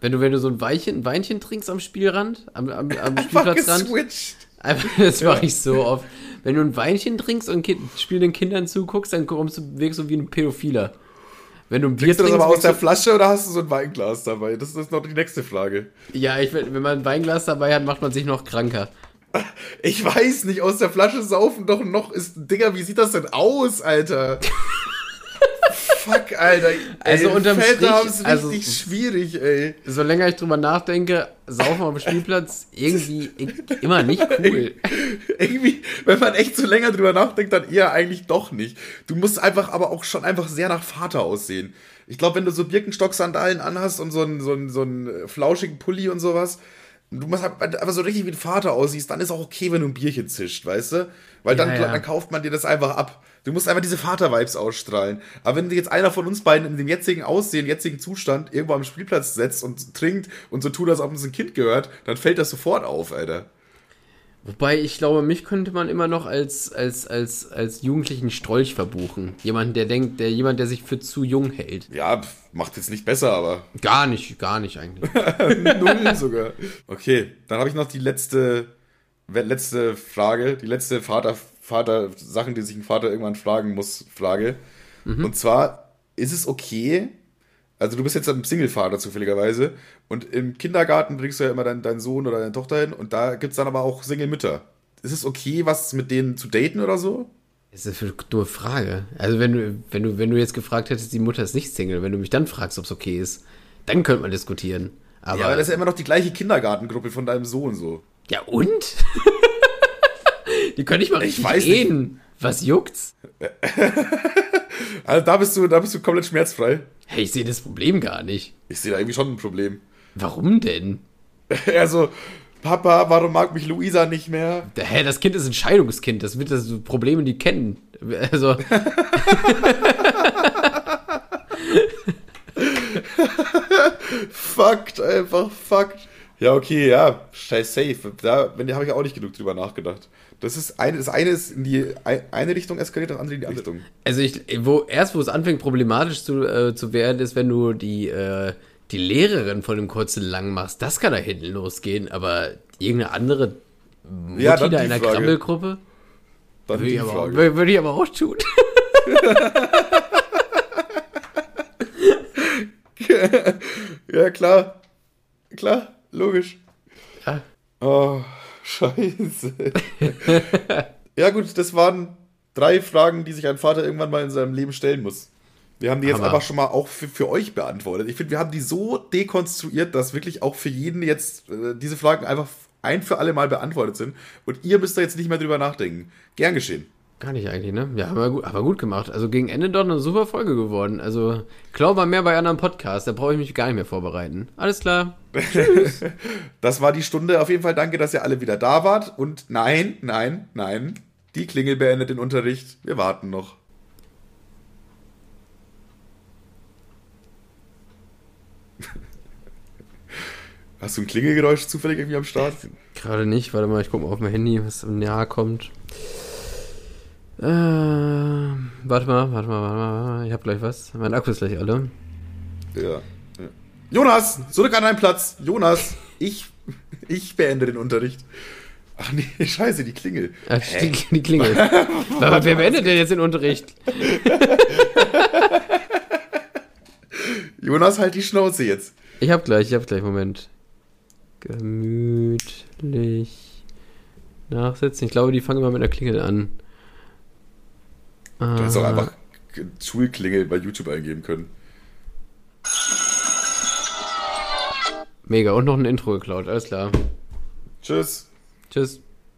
wenn du wenn du so ein Weinchen, Weinchen trinkst am Spielrand, am, am, am Einfach Spielplatzrand, geswitcht. Einfach, das mache ich so oft. Wenn du ein Weinchen trinkst und kind, spielenden Kindern zuguckst, dann kommst du, wirkst du wie ein Pädophiler. Wenn du ein Bier Trinkst du das trinkst, aber aus der Flasche oder hast du so ein Weinglas dabei? Das ist noch die nächste Frage. Ja, ich, wenn wenn man ein Weinglas dabei hat, macht man sich noch kranker. Ich weiß nicht, aus der Flasche saufen doch noch ist. Digga, wie sieht das denn aus, Alter? Fuck, Alter. Also ey, unterm Väter Strich, haben es also- richtig schwierig, ey. So länger ich drüber nachdenke, saufen auf dem Spielplatz, irgendwie immer nicht cool. Irgendwie, wenn man echt so länger drüber nachdenkt, dann eher eigentlich doch nicht. Du musst einfach aber auch schon einfach sehr nach Vater aussehen. Ich glaube, wenn du so Birkenstock-Sandalen anhast und so einen, so, einen, so einen flauschigen Pulli und sowas, du musst halt einfach so richtig wie ein Vater aussiehst, dann ist auch okay, wenn du ein Bierchen zischt, weißt du? Weil dann, Ja, ja. dann kauft man dir das einfach ab. Du musst einfach diese Vater-Vibes ausstrahlen. Aber wenn jetzt einer von uns beiden in dem jetzigen Aussehen, jetzigen Zustand irgendwo am Spielplatz setzt und trinkt und so tut, als ob uns ein Kind gehört, dann fällt das sofort auf, Alter. Wobei, ich glaube, mich könnte man immer noch als, als, als, als jugendlichen Strolch verbuchen. Jemand, der denkt, der, jemand, der sich für zu jung hält. Ja, macht jetzt nicht besser, aber Gar nicht, gar nicht eigentlich. null sogar. Okay, dann habe ich noch die letzte, letzte Frage, die letzte Vater, Vater, Sachen, die sich ein Vater irgendwann fragen muss, Frage. Und zwar, ist es okay, also du bist jetzt ein Single-Vater zufälligerweise und im Kindergarten bringst du ja immer deinen, deinen Sohn oder deine Tochter hin und da gibt es dann aber auch Single-Mütter. Ist es okay, was mit denen zu daten oder so? Das ist eine dumme Frage. Also wenn du, wenn du, wenn du jetzt gefragt hättest, die Mutter ist nicht Single, wenn du mich dann fragst, ob es okay ist, dann könnte man diskutieren. Aber, ja, aber das ist ja immer noch die gleiche Kindergartengruppe von deinem Sohn so. ja und? die können nicht mal richtig weiß nicht. Was juckt's? Also da bist du, da bist du komplett schmerzfrei. Hey, ich sehe das Problem gar nicht. Ich sehe da irgendwie schon ein Problem. Warum denn? Er so, Papa, warum mag mich Luisa nicht mehr? Hä, das Kind ist ein Scheidungskind. Das wird das so Probleme, die kennen. Also, Fucked, einfach fucked. Ja, okay, ja, scheiß safe. Da, da habe ich auch nicht genug drüber nachgedacht. Das ist eine, das eine ist in die ei- eine Richtung eskaliert, das andere in die andere Richtung. also ich, wo, erst wo es anfängt problematisch zu, äh, zu werden, ist, wenn du die, äh, die Lehrerin von dem kurzen lang machst. Das kann da hinten losgehen, aber irgendeine andere Mutti Ja, da in der. Krabbelgruppe? Dann Würde ich, aber, wür- würde ich aber auch tun. Ja, klar. Klar, logisch. Ja. Oh, scheiße. ja, gut, das waren drei Fragen, die sich ein Vater irgendwann mal in seinem Leben stellen muss. Wir haben die jetzt Hammer. einfach schon mal auch für, für euch beantwortet. Ich finde, wir haben die so dekonstruiert, dass wirklich auch für jeden jetzt äh, diese Fragen einfach ein für alle Mal beantwortet sind. Und ihr müsst da jetzt nicht mehr drüber nachdenken. Gern geschehen. Gar nicht eigentlich, ne? Ja, aber gut, aber gut gemacht. Also gegen Ende doch eine super Folge geworden. Also, glaub mal mehr bei anderen Podcasts, da brauche ich mich gar nicht mehr vorbereiten. Alles klar. Das war die Stunde. Auf jeden Fall danke, dass ihr alle wieder da wart. Und nein, nein, nein. Die Klingel beendet den Unterricht. Wir warten noch. Hast du ein Klingelgeräusch zufällig irgendwie am Start? Gerade nicht, warte mal, ich gucke mal auf mein Handy, was im Jahr kommt. Äh, warte mal, warte mal, warte mal. Ich hab gleich was. Mein Akku ist gleich alle. Ja. Jonas, zurück an deinen Platz. Jonas, ich, ich beende den Unterricht. Ach nee, scheiße, die Klingel. Äh, die, die Klingel. Aber wer beendet denn jetzt den Unterricht? Jonas, halt die Schnauze jetzt. Ich hab gleich, ich hab gleich, Moment. Gemütlich nachsetzen. Ich glaube, die fangen immer mit einer Klingel an. Du hättest auch Ah, einfach Schulklingel bei YouTube eingeben können. Mega. Und noch ein Intro geklaut. Alles klar. Tschüss. Tschüss.